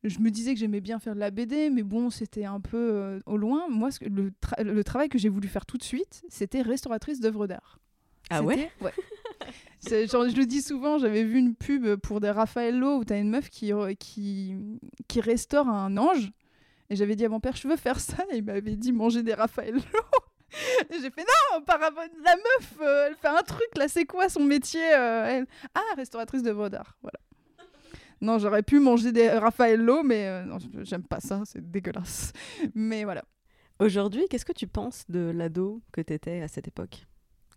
Speaker 3: je me disais que j'aimais bien faire de la BD, mais bon c'était un peu euh, au loin. Moi, ce que- le, tra- le travail que j'ai voulu faire tout de suite, c'était restauratrice d'œuvres d'art.
Speaker 2: Ah ouais
Speaker 3: Ouais. Genre, je le dis souvent, j'avais vu une pub pour des Raffaello où t'as une meuf qui, qui, qui restaure un ange. Et j'avais dit à mon père, je veux faire ça. Et il m'avait dit manger des Raffaello. Et j'ai fait non, par la meuf, euh, elle fait un truc là, c'est quoi son métier euh, elle? Ah, restauratrice d'œuvres d'art. Voilà. Non, j'aurais pu manger des Raffaello, mais euh, non, j'aime pas ça, c'est dégueulasse. Mais voilà.
Speaker 2: Aujourd'hui, qu'est-ce que tu penses de l'ado que t'étais à cette époque?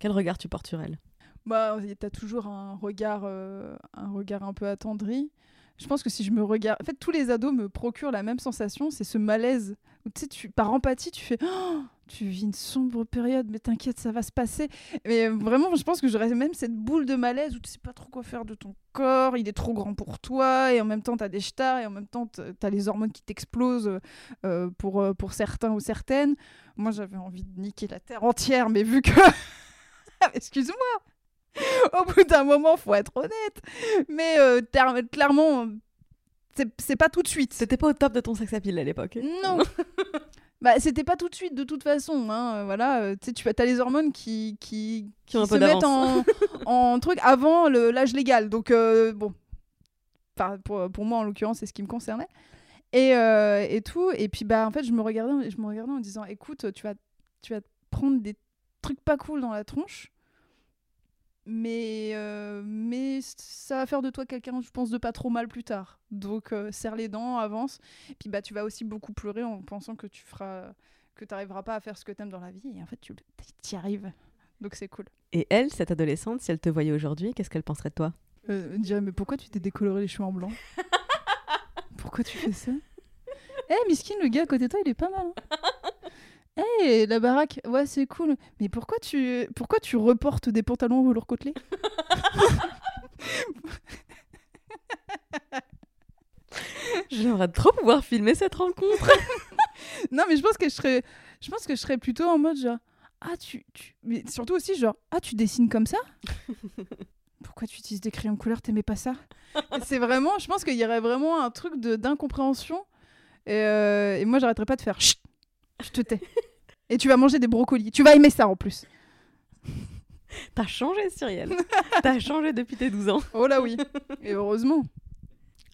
Speaker 2: Quel regard tu portes sur elle?
Speaker 3: Bah, t'as toujours un regard, euh, un regard un peu attendri. Je pense que si je me regarde, en fait, tous les ados me procurent la même sensation, c'est ce malaise. Tu sais, tu, par empathie, tu fais, Oh, tu vis une sombre période, mais t'inquiète, ça va se passer. Mais vraiment, je pense que j'aurais même cette boule de malaise où tu sais pas trop quoi faire de ton corps, il est trop grand pour toi, et en même temps t'as des stars, et en même temps t'as les hormones qui t'explosent euh, pour, euh, pour certains ou certaines. Moi, j'avais envie de niquer la terre entière, mais vu que, excuse-moi. Au bout d'un moment, faut être honnête. Mais euh, clairement, c'est pas tout de suite.
Speaker 2: C'était pas au top de ton sex appeal à l'époque
Speaker 3: Non. bah, c'était pas tout de suite, de toute façon. Hein. euh, Voilà, euh, tu as les hormones qui, qui, se mettent en, en truc avant l'âge légal. Donc, euh, bon. Enfin, pour, pour moi, en l'occurrence, c'est ce qui me concernait. Et, euh, et tout. Et puis, bah, en fait, je me regardais, je me regardais en disant écoute, tu vas, tu vas te prendre des trucs pas cool dans la tronche. Mais, euh, mais ça va faire de toi quelqu'un, je pense, de pas trop mal plus tard. Donc, euh, serre les dents, avance. Puis bah, tu vas aussi beaucoup pleurer en pensant que tu feras, que t'arriveras pas à faire ce que t'aimes dans la vie. Et en fait, tu y arrives. Donc c'est cool.
Speaker 2: Et elle, cette adolescente, si elle te voyait aujourd'hui, qu'est-ce qu'elle penserait de toi?
Speaker 3: Euh, elle dirait, mais pourquoi tu t'es décoloré les cheveux en blanc? Pourquoi tu fais ça? Eh, Miskin, le gars à côté de toi, il est pas mal. Eh, la baraque, ouais, c'est cool. Mais pourquoi tu, pourquoi tu reportes des pantalons au velours côtelé
Speaker 2: J'aimerais trop pouvoir filmer cette rencontre.
Speaker 3: Non, mais je pense que je serais, je pense que je serais plutôt en mode genre, ah tu, tu... mais surtout aussi genre, ah tu dessines comme ça? Pourquoi tu utilises des crayons de couleur? T'aimais pas ça? C'est vraiment, je pense qu'il y aurait vraiment un truc de d'incompréhension. Et, euh, et moi, j'arrêterais pas de faire, Chut je te tais. Et tu vas manger des brocolis. Tu vas aimer ça en plus.
Speaker 2: T'as changé, Cyrielle. T'as changé depuis tes 12 ans.
Speaker 3: Oh là oui. Et heureusement.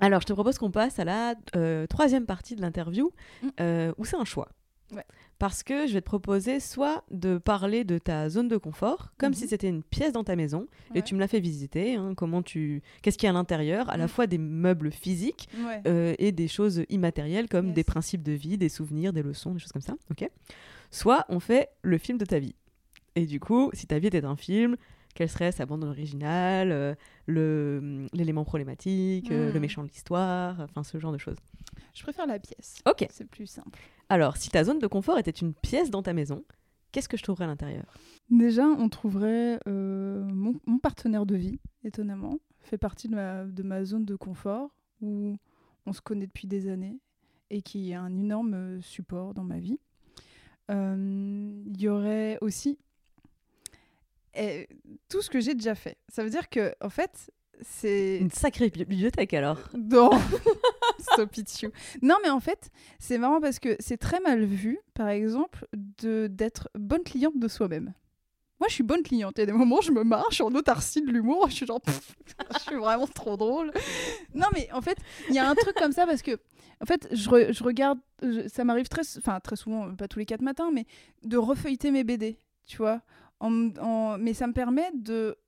Speaker 2: Alors, je te propose qu'on passe à la euh, troisième partie de l'interview,
Speaker 3: Mm.
Speaker 2: euh, où c'est un choix.
Speaker 3: Ouais.
Speaker 2: Parce que je vais te proposer soit de parler de ta zone de confort, comme
Speaker 3: Mhm.
Speaker 2: si c'était une pièce dans ta maison, et tu me l'as fait visiter, hein, comment tu... qu'est-ce qu'il y a à l'intérieur, à la
Speaker 3: Mm.
Speaker 2: fois des meubles physiques
Speaker 3: Ouais.
Speaker 2: euh, et des choses immatérielles, comme
Speaker 3: Yes.
Speaker 2: des principes de vie, des souvenirs, des leçons, des choses comme ça. ok? Soit on fait le film de ta vie. Et du coup, si ta vie était un film, quelle serait sa bande originale, euh, le- l'élément problématique, euh,
Speaker 3: Mm.
Speaker 2: le méchant de l'histoire, enfin ce genre de choses?
Speaker 3: Je préfère la pièce.
Speaker 2: Ok.
Speaker 3: C'est plus simple.
Speaker 2: Alors, si ta zone de confort était une pièce dans ta maison, qu'est-ce que je trouverais à l'intérieur?
Speaker 3: Déjà, on trouverait euh, mon, mon partenaire de vie, étonnamment, fait partie de ma, de ma zone de confort où on se connaît depuis des années et qui est un énorme euh, support dans ma vie. Euh, Il y aurait aussi eh, tout ce que j'ai déjà fait. Ça veut dire que, en fait, c'est
Speaker 2: Une sacrée bi- bibliothèque alors.
Speaker 3: non, Non, mais en fait, c'est marrant parce que c'est très mal vu, par exemple, de d'être bonne cliente de soi-même. Moi, je suis bonne cliente. Il y a des moments je me suis en autarcie de l'humour. Je suis genre, je suis vraiment trop drôle. Non, mais en fait, il y a un truc comme ça parce que, en fait, je, je regarde, ça m'arrive très, enfin, très souvent, pas tous les quatre matins, mais de refeuilleter mes BD, tu vois. En- en- mais ça me permet de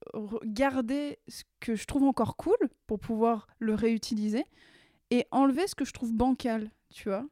Speaker 3: garder ce que je trouve encore cool pour pouvoir le réutiliser et enlever ce que je trouve bancal, tu vois.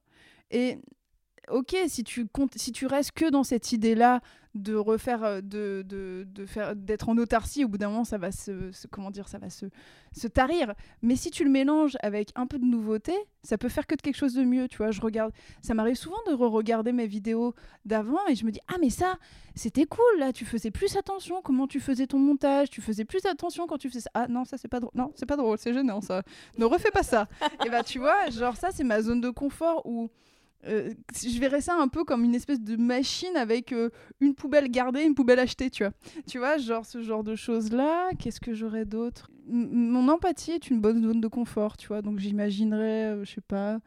Speaker 3: Ok, si tu comptes, si tu restes que dans cette idée-là de refaire, euh, de, de, de faire, d'être en autarcie, au bout d'un moment, ça va se, se- comment dire, ça va se, se tarir. Mais si tu le mélanges avec un peu de nouveauté, ça peut faire que de quelque chose de mieux, tu vois. Je regarde, ça m'arrive souvent de re-regarder mes vidéos d'avant et je me dis ah mais ça, c'était cool là, tu faisais plus attention, comment tu faisais ton montage, tu faisais plus attention quand tu faisais ça. Ah non, ça c'est pas drôle, non c'est pas drôle, c'est gênant ça. Ne refais pas ça. et bah tu vois, genre ça c'est ma zone de confort où euh, je verrais ça un peu comme une espèce de machine avec euh, une poubelle gardée, une poubelle achetée, tu vois. Tu vois, genre ce genre de choses-là. Qu'est-ce que j'aurais d'autre? Mon empathie est une bonne zone de confort, tu vois. Donc j'imaginerais, euh, je sais pas,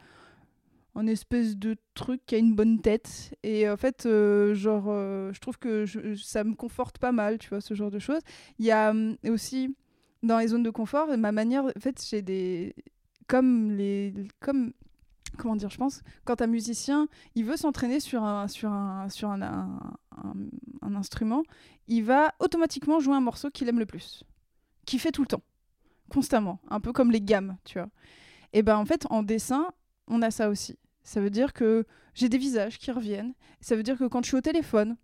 Speaker 3: un espèce de truc qui a une bonne tête. Et en fait, euh, genre, je trouve que ça me conforte pas mal, tu vois, ce genre de choses. Il y a hum, aussi, dans les zones de confort, ma manière, en fait, j'ai des... Comme les... Comme comment dire, je pense, quand un musicien, il veut s'entraîner sur un, sur un, sur un, un, instrument, il va automatiquement jouer un morceau qu'il aime le plus, qu'il fait tout le temps, constamment, un peu comme les gammes, tu vois. Et ben en fait, en dessin, on a ça aussi. Ça veut dire que j'ai des visages qui reviennent. Ça veut dire que quand je suis au téléphone,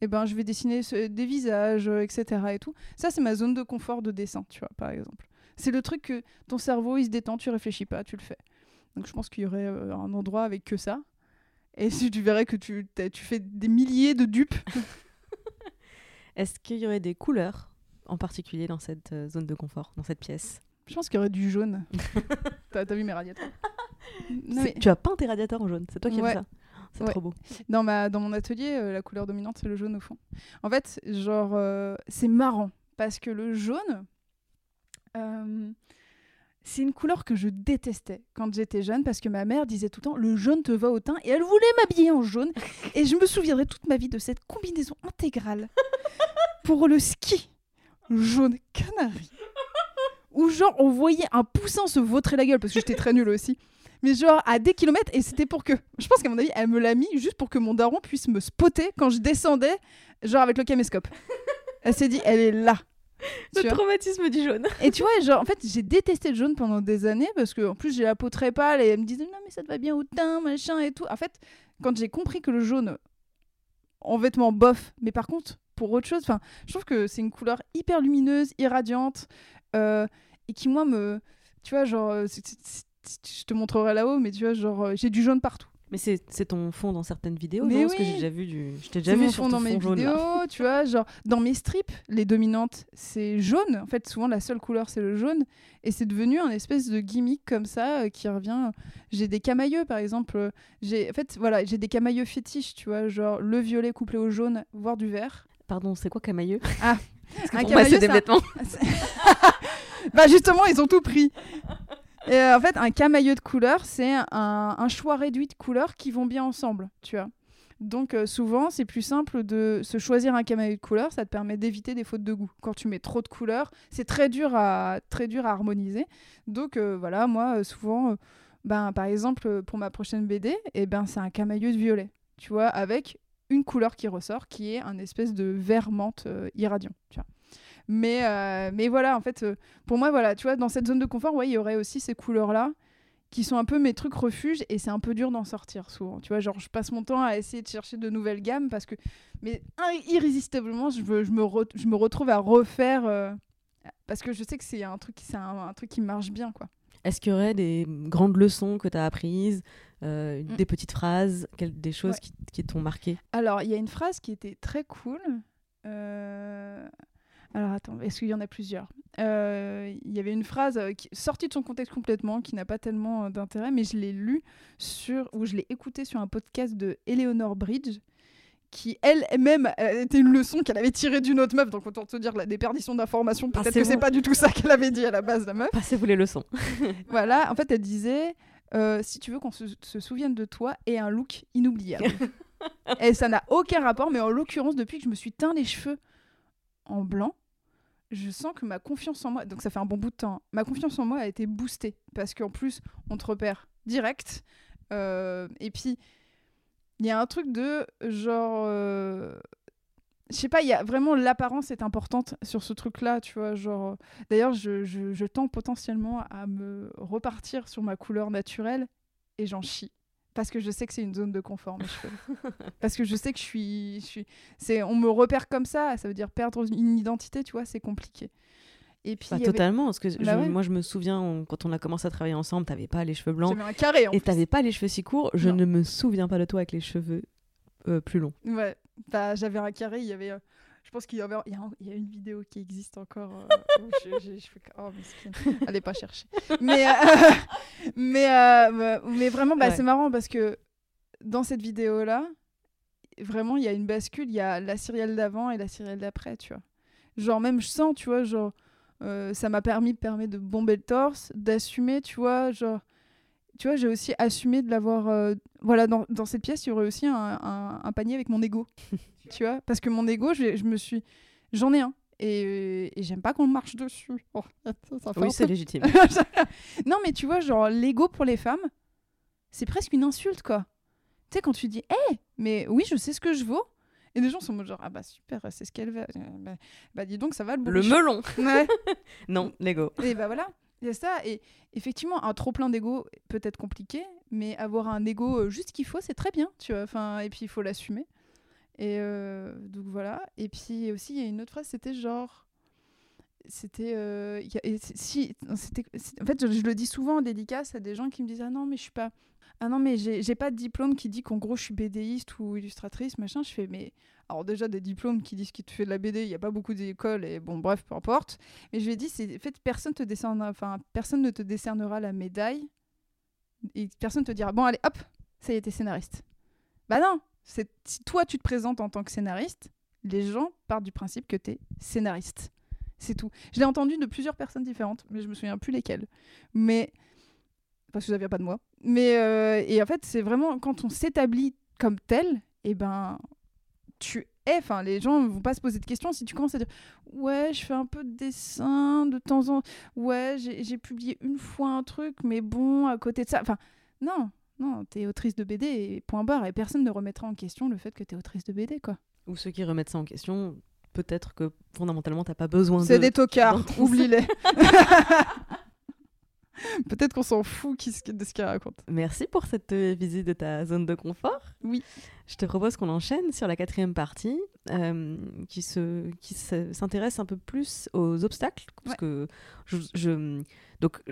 Speaker 3: eh ben, je vais dessiner des visages, etc. Et tout. Ça, c'est ma zone de confort de dessin, tu vois, par exemple. C'est le truc que ton cerveau, il se détend, tu réfléchis pas, tu le fais. Donc je pense qu'il y aurait euh, un endroit avec que ça. Et si tu verrais que tu, fais des milliers de dupes.
Speaker 2: Est-ce qu'il y aurait des couleurs en particulier dans cette euh, zone de confort, dans cette pièce?
Speaker 3: Je pense qu'il y aurait du jaune. t'as, t'as vu mes radiateurs? Non, mais
Speaker 2: Tu as peint tes radiateurs en jaune, c'est toi qui
Speaker 3: Ouais.
Speaker 2: as fait ça? C'est
Speaker 3: Ouais.
Speaker 2: trop beau.
Speaker 3: dans, ma, dans mon atelier, euh, la couleur dominante, c'est le jaune au fond. En fait, genre, euh, c'est marrant. Parce que le jaune, euh, c'est une couleur que je détestais quand j'étais jeune. Parce que ma mère disait tout le temps, le jaune te va au teint. Et elle voulait m'habiller en jaune. Et je me souviendrai toute ma vie de cette combinaison intégrale pour le ski jaune canari. Où genre on voyait un poussin se vautrer la gueule parce que j'étais très nulle aussi. Mais genre à des kilomètres et c'était pour que je pense qu'à mon avis elle me l'a mis juste pour que mon daron puisse me spotter quand je descendais genre avec le caméscope. Elle s'est dit elle est là. Tu
Speaker 2: Le
Speaker 3: vois
Speaker 2: traumatisme du jaune.
Speaker 3: et tu vois, genre, en fait, j'ai détesté le jaune pendant des années parce que, en plus, j'ai la peau très pâle et elle me disait non, mais ça te va bien au teint, machin et tout. En fait, quand j'ai compris que le jaune en vêtements bof, mais par contre, pour autre chose, enfin, je trouve que c'est une couleur hyper lumineuse, irradiante euh, et qui, moi, me. Tu vois, genre, euh, je te montrerai là-haut, mais tu vois, genre, euh, j'ai du jaune partout.
Speaker 2: Mais c'est ton fond dans certaines vidéos,
Speaker 3: Mais
Speaker 2: non? Parce que
Speaker 3: oui.
Speaker 2: j'ai déjà vu du. Je t'ai déjà vu
Speaker 3: mon
Speaker 2: sur
Speaker 3: fond
Speaker 2: ton
Speaker 3: dans mes
Speaker 2: jaune.
Speaker 3: vidéos,
Speaker 2: là.
Speaker 3: tu vois, genre dans mes strips, les dominantes, c'est jaune. En fait, souvent la seule couleur c'est le jaune et c'est devenu un espèce de gimmick comme ça euh, qui revient. J'ai des camailleux par exemple, euh, j'ai en fait voilà, j'ai des camailleux fétiches, tu vois, genre le violet couplé au jaune, voire du vert.
Speaker 2: Pardon, c'est quoi camailleux
Speaker 3: Ah, un
Speaker 2: c'est
Speaker 3: camailleux,
Speaker 2: des
Speaker 3: c'est un-
Speaker 2: vêtements.
Speaker 3: bah justement, ils ont tout pris. Euh, en fait, un camailleux de couleurs, c'est un, choix réduit de couleurs qui vont bien ensemble, tu vois. Donc euh, souvent, c'est plus simple de se choisir un camailleux de couleurs, ça te permet d'éviter des fautes de goût. Quand tu mets trop de couleurs, c'est très dur à très dur à harmoniser. Donc euh, voilà, moi souvent, ben par exemple pour ma prochaine BD, et ben c'est un camailleux de violet, tu vois, avec une couleur qui ressort, qui est un espèce de vert menthe irradiant. Mais, euh, mais voilà, en fait, euh, pour moi, voilà, tu vois, dans cette zone de confort, ouais, il y aurait aussi ces couleurs-là qui sont un peu mes trucs refuges et c'est un peu dur d'en sortir souvent. Tu vois, genre, je passe mon temps à essayer de chercher de nouvelles gammes parce que, mais irrésistiblement, je, veux, je, me, re- je me retrouve à refaire euh, parce que je sais que c'est un truc, c'est un, un truc qui marche bien, quoi.
Speaker 2: Est-ce qu'il y aurait des grandes leçons que tu as apprises, euh,
Speaker 3: Mm.
Speaker 2: des petites phrases, des choses
Speaker 3: Ouais.
Speaker 2: qui, qui t'ont marqué?
Speaker 3: Alors, il y a une phrase qui était très cool. Euh, Alors, attends, est-ce qu'il y en a plusieurs? Euh, Il y avait une phrase euh, qui... sortie de son contexte complètement, qui n'a pas tellement euh, d'intérêt, mais je l'ai lue sur, ou je l'ai écoutée sur un podcast de Eleanor Bridge, qui elle-même était une leçon qu'elle avait tirée d'une autre meuf. Donc, autant te dire la déperdition d'informations. Peut-être que c'est pas du tout ça qu'elle avait dit à la base, la meuf.
Speaker 2: Passez-vous les leçons.
Speaker 3: Voilà, en fait, elle disait euh, si tu veux qu'on se, se souvienne de toi, aie un look inoubliable. et ça n'a aucun rapport, mais en l'occurrence, depuis que je me suis teint les cheveux en blanc, je sens que ma confiance en moi, donc ça fait un bon bout de temps, hein, ma confiance en moi a été boostée parce qu'en plus, on te repère direct. Euh, et puis, il y a un truc de genre. euh, je sais pas, il y a vraiment l'apparence est importante sur ce truc-là, tu vois. Genre, d'ailleurs, je, tends potentiellement à me repartir sur ma couleur naturelle et j'en chie. Parce que je sais que c'est une zone de confort, mes cheveux. Parce que je sais que je suis. Je suis c'est, on me repère comme ça, ça veut dire perdre une identité, tu vois, c'est compliqué. Et puis,
Speaker 2: Bah,
Speaker 3: avait-
Speaker 2: totalement, parce que je-
Speaker 3: Bah ouais.
Speaker 2: moi je me souviens on- quand on a commencé à travailler ensemble, t'avais pas les cheveux blancs
Speaker 3: j'avais un carré en
Speaker 2: et t'avais pas les cheveux si courts. Je
Speaker 3: Non.
Speaker 2: ne me souviens pas de toi avec les cheveux euh, plus longs.
Speaker 3: Ouais, bah, j'avais un carré, il y avait. euh, je pense qu'il y avait. Il y, a, un- il y a une vidéo qui existe encore. euh, où je, je- je fais Oh. Allez pas chercher. Mais, euh, mais, euh, mais vraiment, bah,
Speaker 2: Ouais.
Speaker 3: c'est marrant parce que dans cette vidéo-là, vraiment, il y a une bascule. Il y a la Cyrielle d'avant et la Cyrielle d'après, tu vois. Genre, même je sens, tu vois, genre. ça m'a permis, permet de bomber le torse, d'assumer, tu vois, genre. Tu vois, j'ai aussi assumé de l'avoir. euh, voilà, dans, dans cette pièce, il y aurait aussi un, un- un panier avec mon ego. tu vois, parce que mon ego, je, je me suis. J'en ai un. Et, et j'aime pas qu'on marche dessus. Oh, ça, ça
Speaker 2: Oui, c'est légitime.
Speaker 3: non, mais tu vois, genre, l'ego pour les femmes, c'est presque une insulte, quoi. Tu sais, quand tu dis, hé, mais oui, je sais ce que je vaux. Et les gens sont en mode genre, ah bah super, c'est ce qu'elle veut. Bah, bah, dis donc, ça va le
Speaker 2: Le
Speaker 3: bourriche.
Speaker 2: melon
Speaker 3: Ouais.
Speaker 2: Non, Lego.
Speaker 3: Et bah voilà, il y a ça. Et effectivement, un trop plein d'ego peut être compliqué, mais avoir un ego euh, juste qu'il faut, c'est très bien, tu vois. Enfin, et puis il faut l'assumer. Et euh, donc voilà. Et puis aussi, il y a une autre phrase, c'était genre. C'était. euh, si, en fait, je, je le dis souvent en dédicace à des gens qui me disent Ah non, mais je suis pas. Ah non, mais j'ai pas de diplôme qui dit qu'en gros je suis BDiste ou illustratrice, machin. Je fais, mais. Alors, déjà, des diplômes qui disent que tu fais de la BD, il n'y a pas beaucoup d'écoles, et bon, bref, peu importe. Mais je lui ai dit, en fait, personne, te enfin, personne ne te décernera la médaille, et personne te dira, bon, allez, hop, ça y est, t'es scénariste. Bah non, si toi tu te présentes en tant que scénariste, les gens partent du principe que t'es scénariste. C'est tout. Je l'ai entendu de plusieurs personnes différentes, mais je me souviens plus lesquelles. Mais parce que ça vient pas de moi. Mais euh, et en fait, c'est vraiment quand on s'établit comme tel, et ben tu es. Enfin, les gens vont pas se poser de questions si tu commences à dire ouais, je fais un peu de dessin de temps en ouais, j'ai publié une fois un truc, mais bon, à côté de ça, enfin non. Non, t'es autrice de BD et point barre, et personne ne remettra en question le fait que t'es autrice de BD, quoi.
Speaker 2: Ou ceux qui remettent ça en question, peut-être que fondamentalement t'as pas besoin de.
Speaker 3: C'est des tocards, oublie-les. Peut-être qu'on s'en fout de ce qu'ils racontent.
Speaker 2: Merci pour cette euh, visite de ta zone de confort.
Speaker 3: Oui.
Speaker 2: Je te propose qu'on enchaîne sur la quatrième partie euh, qui se qui se- s'intéresse un peu plus aux obstacles parce
Speaker 3: Ouais.
Speaker 2: que je, je- donc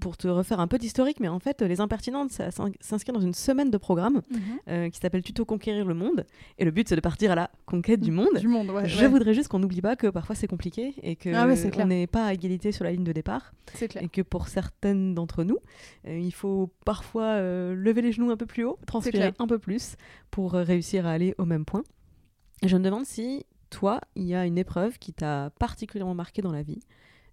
Speaker 2: pour te refaire un peu d'historique mais en fait les impertinentes ça s'in- s'inscrit dans une semaine de programme euh, qui s'appelle Tuto conquérir le monde et le but c'est de partir à la conquête du monde.
Speaker 3: Du monde, ouais.
Speaker 2: Je
Speaker 3: ouais.
Speaker 2: voudrais juste qu'on n'oublie pas que parfois c'est compliqué et que
Speaker 3: Ah
Speaker 2: on n'est pas à égalité sur la ligne de départ
Speaker 3: clair.
Speaker 2: et que pour certaines d'entre nous, euh, il faut parfois lever les genoux un peu plus haut, transpirer un peu plus pour euh, réussir à aller au même point. Je me demande si toi, il y a une épreuve qui t'a particulièrement marqué dans la vie.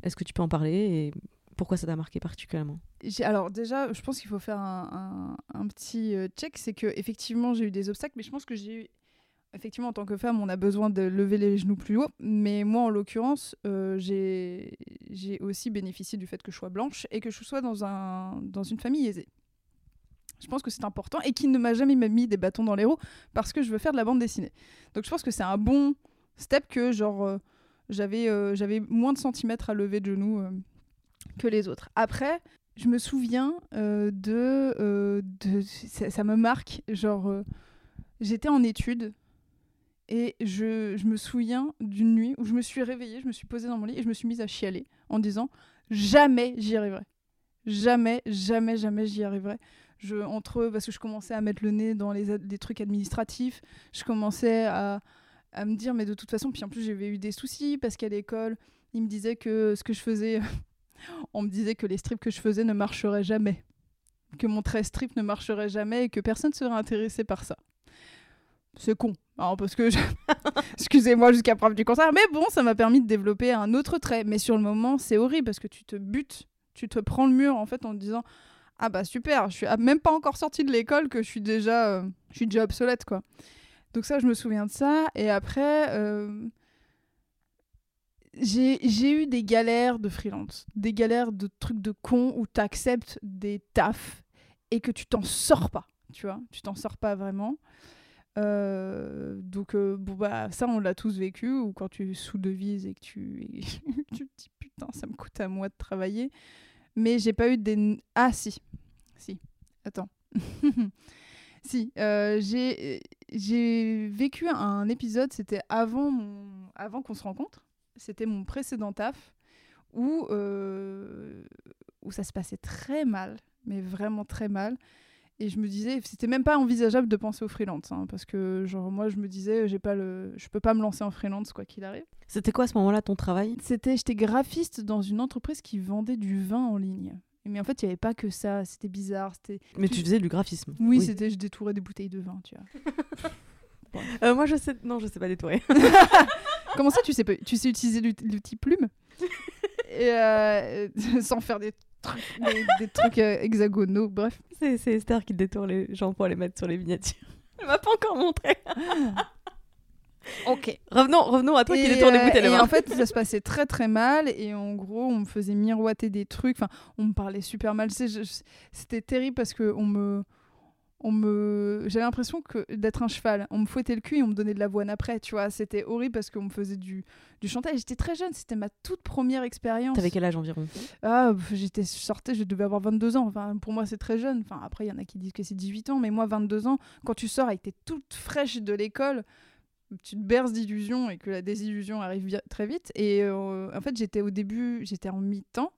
Speaker 2: Est-ce que tu peux en parler et pourquoi ça t'a marqué particulièrement?
Speaker 3: Alors déjà, je pense qu'il faut faire un, petit euh, check, c'est que effectivement j'ai eu des obstacles, mais je pense que j'ai eu effectivement en tant que femme, on a besoin de lever les genoux plus haut. Mais moi, en l'occurrence, euh, j'ai aussi bénéficié du fait que je sois blanche et que je sois dans une famille aisée. Je pense que c'est important et qui ne m'a jamais mis des bâtons dans les roues parce que je veux faire de la bande dessinée. Donc je pense que c'est un bon step que genre euh, j'avais euh, j'avais moins de centimètres à lever de genoux euh, que les autres. Après, je me souviens euh, de, ça, me marque genre j'étais en études et je, je me souviens d'une nuit où je me suis réveillée, je me suis posée dans mon lit et je me suis mise à chialer en disant jamais j'y arriverai. Jamais, jamais, jamais j'y arriverai. Je, entre, parce que je commençais à mettre le nez dans les, les trucs administratifs, je commençais à, à me dire, mais de toute façon, puis en plus j'avais eu des soucis parce qu'à l'école, ils me disaient que ce que je faisais, on me disait que les strips que je faisais ne marcheraient jamais. Que mon trait strip ne marcherait jamais et que personne ne serait intéressé par ça. C'est con, hein, parce que excusez-moi jusqu'à preuve du contraire, mais bon, ça m'a permis de développer un autre trait. Mais sur le moment, c'est horrible parce que tu te butes, tu te prends le mur en fait en te disant ah bah super, je suis même pas encore sortie de l'école que je suis déjà, euh, je suis déjà obsolète quoi. Donc ça, je me souviens de ça. Et après, euh, j'ai eu des galères de freelance, des galères de trucs de con où tu acceptes des tafs et que tu t'en sors pas, tu vois, tu t'en sors pas vraiment. Euh, donc bon bah ça on l'a tous vécu ou quand tu sous-devises et que tu, tu te dis putain ça me coûte à moi de travailler mais j'ai pas eu des ah si. Si. Attends. Si euh, j'ai vécu un épisode c'était avant mon avant qu'on se rencontre. C'était mon précédent taf où euh, où ça se passait très mal mais vraiment très mal et je me disais, c'était même pas envisageable de penser au freelance, hein, parce que genre moi je me disais, j'ai pas le, je peux pas me lancer en freelance quoi qu'il arrive.
Speaker 2: C'était quoi à ce moment-là ton travail?
Speaker 3: C'était, j'étais graphiste dans une entreprise qui vendait du vin en ligne. Mais en fait, il y avait pas que ça, c'était bizarre, c'était.
Speaker 2: Mais tu faisais du graphisme.
Speaker 3: Oui, c'était, je détourais des bouteilles de vin, tu vois.
Speaker 2: Euh, moi je sais, non, je sais pas détourer.
Speaker 3: Comment ça, tu sais pas, tu sais utiliser l'outil plume? Et euh, sans faire des des, trucs euh, hexagonaux, bref.
Speaker 2: C'est Esther qui détourne les gens pour les mettre sur les miniatures. Elle m'a pas encore montré.
Speaker 3: ok.
Speaker 2: Revenons, revenons à toi qui détourne les
Speaker 3: euh,
Speaker 2: bouteilles.
Speaker 3: Et en fait, ça se passait très très mal. Et en gros, on me faisait miroiter des trucs. Enfin, on me parlait super mal. C'était terrible parce que on me on me j'avais l'impression que d'être un cheval on me fouettait le cul et on me donnait de l'avoine après tu vois. C'était horrible parce qu'on me faisait du, du chantage. J'étais très jeune c'était ma toute première expérience.
Speaker 2: T'avais quel âge environ?
Speaker 3: Ah j'étais sortais je devais avoir 22 ans. Enfin pour moi c'est très jeune. Enfin après il y en a qui disent que c'est 18 ans mais moi 22 ans quand tu sors et que t'es toute fraîche de l'école tu te berces d'illusions et que la désillusion arrive très vite. Et euh, en fait j'étais au début j'étais en mi-temps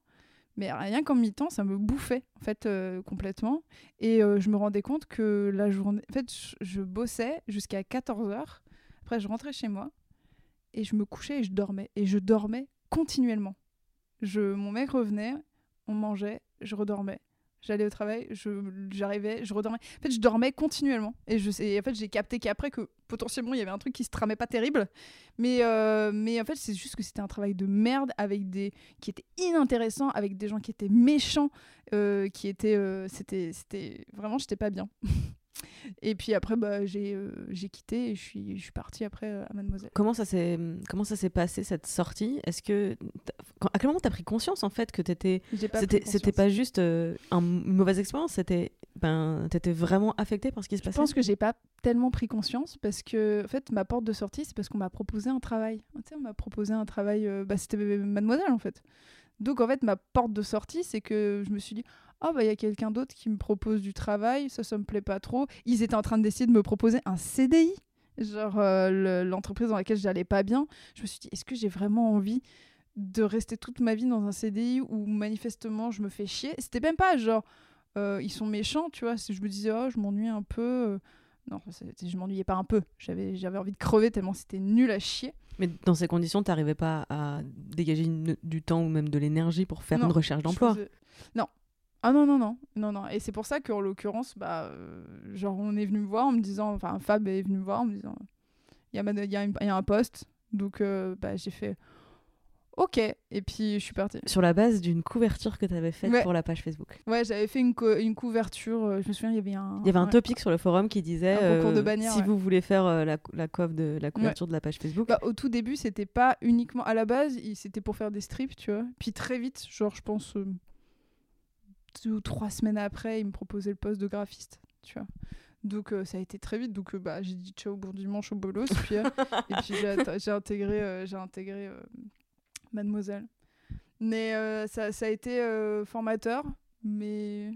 Speaker 3: mais rien qu'en mi-temps, ça me bouffait en fait euh, complètement. Et euh, je me rendais compte que la journée, en fait, je, bossais jusqu'à 14h. Après, je rentrais chez moi et je me couchais et je dormais. Et je dormais continuellement. Je, mon mec revenait, on mangeait, je redormais. J'allais au travail, j'arrivais, je, redormais. En fait, je dormais continuellement. Et, je, en fait, j'ai capté qu'après, que potentiellement, il y avait un truc qui se tramait pas terrible. Mais, euh, mais en fait, c'est juste que c'était un travail de merde avec des qui était inintéressant, avec des gens qui étaient méchants, euh, qui étaient. Euh, c'était, c'était vraiment, j'étais pas bien. Et puis après, bah, j'ai euh, quitté et je suis, je suis partie après euh, à Mademoiselle.
Speaker 2: Comment ça s'est passé cette sortie? Est-ce que à quel moment t'as pris conscience en fait que t'étais c'était pas juste euh, une mauvaise expérience, c'était ben t'étais vraiment affectée par ce qui se passait?
Speaker 3: Je pense que j'ai pas tellement pris conscience parce que en fait ma porte de sortie c'est parce qu'on m'a proposé un travail. Tu sais, on m'a proposé un travail, bah, c'était Mademoiselle en fait. Donc en fait ma porte de sortie c'est que je me suis dit oh bah il y a quelqu'un d'autre qui me propose du travail, ça ça me plaît pas trop. Ils étaient en train d'essayer de me proposer un CDI, genre euh, l'entreprise dans laquelle j'allais pas bien. Je me suis dit est-ce que j'ai vraiment envie de rester toute ma vie dans un CDI où manifestement je me fais chier? C'était même pas genre euh, ils sont méchants, tu vois. Si je me disais oh je m'ennuie un peu. Non, je m'ennuyais pas un peu. J'avais envie de crever tellement c'était nul à chier.
Speaker 2: Mais dans ces conditions, tu n'arrivais pas à dégager du temps ou même de l'énergie pour faire une recherche d'emploi
Speaker 3: Non, ah non, non, non, non, non. Et c'est pour ça qu'en l'occurrence, bah, euh, genre, on est venu me voir en me disant, enfin, Fab est venu me voir en me disant, il y a, y, a y a un poste. Donc, euh, bah, j'ai fait, ok. Et puis, je suis partie.
Speaker 2: Sur la base d'une couverture que tu avais faite pour la page Facebook.
Speaker 3: Ouais, j'avais fait une, une couverture. Euh, je me souviens, il y avait un.
Speaker 2: Il y avait un topic sur le forum qui disait de si vous voulez faire la, la, de la couverture de la page Facebook.
Speaker 3: Bah, au tout début, c'était pas uniquement. À la base, c'était pour faire des strips, tu vois. Puis très vite, genre, je pense deux ou trois semaines après, il me proposait le poste de graphiste, tu vois. Donc euh, ça a été très vite. Donc euh, bah, j'ai dit ciao bon dimanche au bolos. puis, euh, et puis j'ai intégré, j'ai intégré Mademoiselle. Mais ça, ça, a été formateur, mais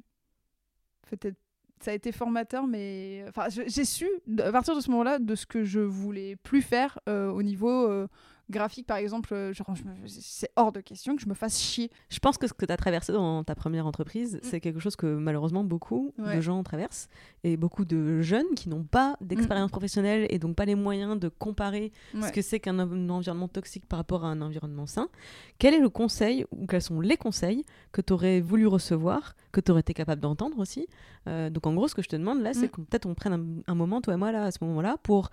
Speaker 3: peut-être ça a été formateur, mais enfin j'ai su à partir de ce moment-là de ce que je voulais plus faire au niveau graphique, par exemple, euh, c'est hors de question que je me fasse chier.
Speaker 2: Je pense que ce que tu as traversé dans ta première entreprise, mm. c'est quelque chose que malheureusement beaucoup de gens traversent et beaucoup de jeunes qui n'ont pas d'expérience mm. professionnelle et donc pas les moyens de comparer ce que c'est qu'un environnement toxique par rapport à un environnement sain. Quel est le conseil ou quels sont les conseils que tu aurais voulu recevoir, que tu aurais été capable d'entendre aussi? Euh, Donc en gros, ce que je te demande là, c'est mm. que peut-être on prenne un, un moment, toi et moi, là, à ce moment-là, pour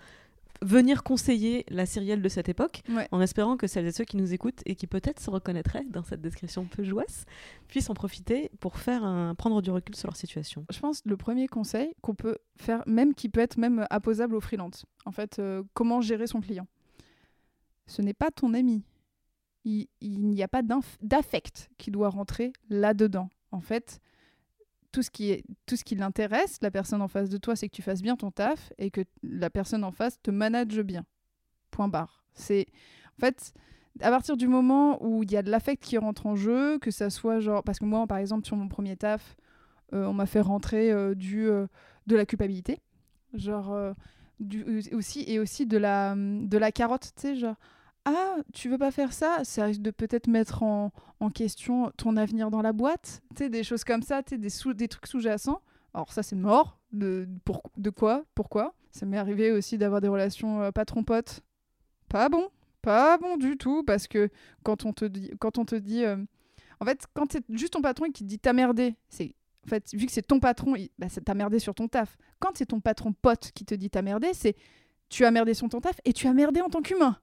Speaker 2: venir conseiller la sérielle de cette époque, en espérant que celles et ceux qui nous écoutent et qui peut-être se reconnaîtraient dans cette description peu jouasse puissent en profiter pour faire un, prendre du recul sur leur situation.
Speaker 3: Je pense que le premier conseil qu'on peut faire, même qui peut être même apposable au freelance, en fait, euh, comment gérer son client. Ce n'est pas ton ami. il il n'y a pas d'affect qui doit rentrer là-dedans. En fait, tout ce qui est tout ce qui l'intéresse, la personne en face de toi, c'est que tu fasses bien ton taf et que la personne en face te manage bien. Point barre. C'est en fait à partir du moment où il y a de l'affect qui rentre en jeu, que ça soit genre parce que moi par exemple sur mon premier taf, euh, on m'a fait rentrer euh, du euh, de la culpabilité, genre aussi et aussi de la de la carotte, tu sais genre ah, tu veux pas faire ça? Ça risque de peut-être mettre en, en question ton avenir dans la boîte. Tu des choses comme ça, des, trucs sous-jacents. Alors ça, c'est mort. De, de quoi? Pourquoi? Ça m'est arrivé aussi d'avoir des relations euh, patron-pote. Pas bon. Pas bon du tout. Parce que quand on te dit... Quand on te dit euh, En fait, quand c'est juste ton patron qui te dit t'as merdé, c'est... En fait, vu que c'est ton patron, bah, t'as merdé sur ton taf. Quand c'est ton patron pote qui te dit t'as merdé, c'est tu as merdé sur ton taf et tu as merdé en tant qu'humain.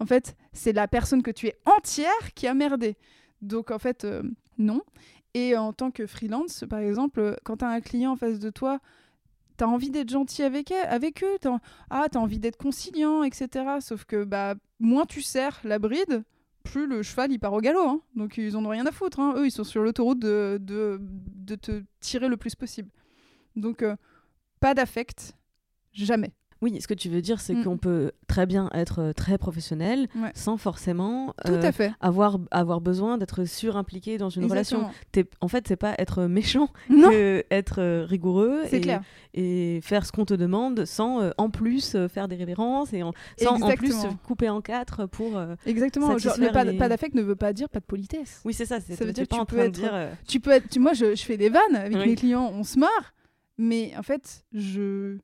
Speaker 3: En fait, c'est la personne que tu es entière qui a merdé. Donc, en fait, euh, non. Et en tant que freelance, par exemple, euh, quand tu as un client en face de toi, tu as envie d'être gentil avec, elle- avec eux. Ah, tu as envie d'être conciliant, etc. Sauf que bah, moins tu serres la bride, plus le cheval il part au galop. hein. Donc, ils en ont rien à foutre. hein. Eux, ils sont sur l'autoroute de, de, de te tirer le plus possible. Donc, euh, pas d'affect. Jamais.
Speaker 2: Oui, ce que tu veux dire, c'est
Speaker 3: Mm.
Speaker 2: qu'on peut très bien être euh, très professionnel
Speaker 3: Ouais.
Speaker 2: sans forcément
Speaker 3: Tout
Speaker 2: euh,
Speaker 3: à fait.
Speaker 2: avoir, avoir besoin d'être surimpliqué dans une relation.
Speaker 3: Exactement.
Speaker 2: En fait, c'est pas être méchant
Speaker 3: Non,
Speaker 2: que être euh, rigoureux et,
Speaker 3: clair.
Speaker 2: et faire ce qu'on te demande sans euh, en plus euh, faire des révérences et en- sans en plus se couper en quatre pour. euh,
Speaker 3: Exactement. Genre,
Speaker 2: satisfaire
Speaker 3: le pas,
Speaker 2: les-
Speaker 3: pas d'affect ne veut pas dire pas de politesse.
Speaker 2: Oui, c'est ça.
Speaker 3: Ça veut dire que tu peux être-
Speaker 2: dire. euh,
Speaker 3: Tu peux être, tu- moi, je, je fais des vannes avec
Speaker 2: Oui.
Speaker 3: mes clients, on se marre, mais en fait, je,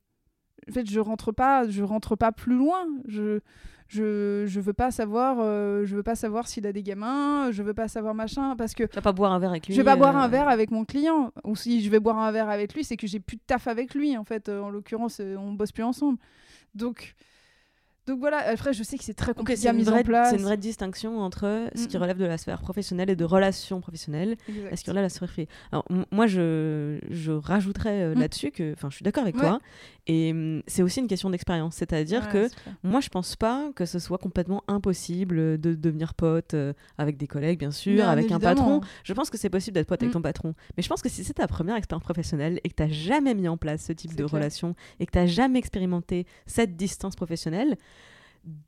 Speaker 3: en fait, je rentre pas, je rentre pas plus loin. Je, je, je veux pas savoir, euh, je veux pas savoir s'il a des gamins, je veux pas savoir machin, parce que
Speaker 2: Tu vas pas boire un verre avec lui.
Speaker 3: je vais pas boire
Speaker 2: euh,
Speaker 3: un verre avec mon client. Ou si je vais boire un verre avec lui, c'est que j'ai plus de taf avec lui. En fait, Euh, en l'occurrence, on bosse plus ensemble. Donc, donc voilà. Après, je sais que c'est très compliqué à
Speaker 2: une,
Speaker 3: mise en place.
Speaker 2: c'est une vraie distinction entre ce qui
Speaker 3: Mm.
Speaker 2: relève de la sphère professionnelle et de relations professionnelles
Speaker 3: Exact.
Speaker 2: et ce qui relève de la sphère privée. Alors, moi, je, je rajouterais euh,
Speaker 3: Mm.
Speaker 2: là-dessus que, enfin, je suis d'accord avec
Speaker 3: Ouais.
Speaker 2: toi, et hum, c'est aussi une question d'expérience. C'est-à-dire
Speaker 3: Ouais,
Speaker 2: que moi, je pense pas que ce soit complètement impossible de devenir pote euh, avec des collègues, bien sûr,
Speaker 3: Bien
Speaker 2: avec un patron. Je pense que c'est possible d'être pote avec
Speaker 3: Mm.
Speaker 2: ton patron. Mais je pense que si c'est ta première expérience professionnelle et que tu n'as jamais mis en place ce type de
Speaker 3: clair.
Speaker 2: relation et que tu n'as jamais expérimenté cette distance professionnelle,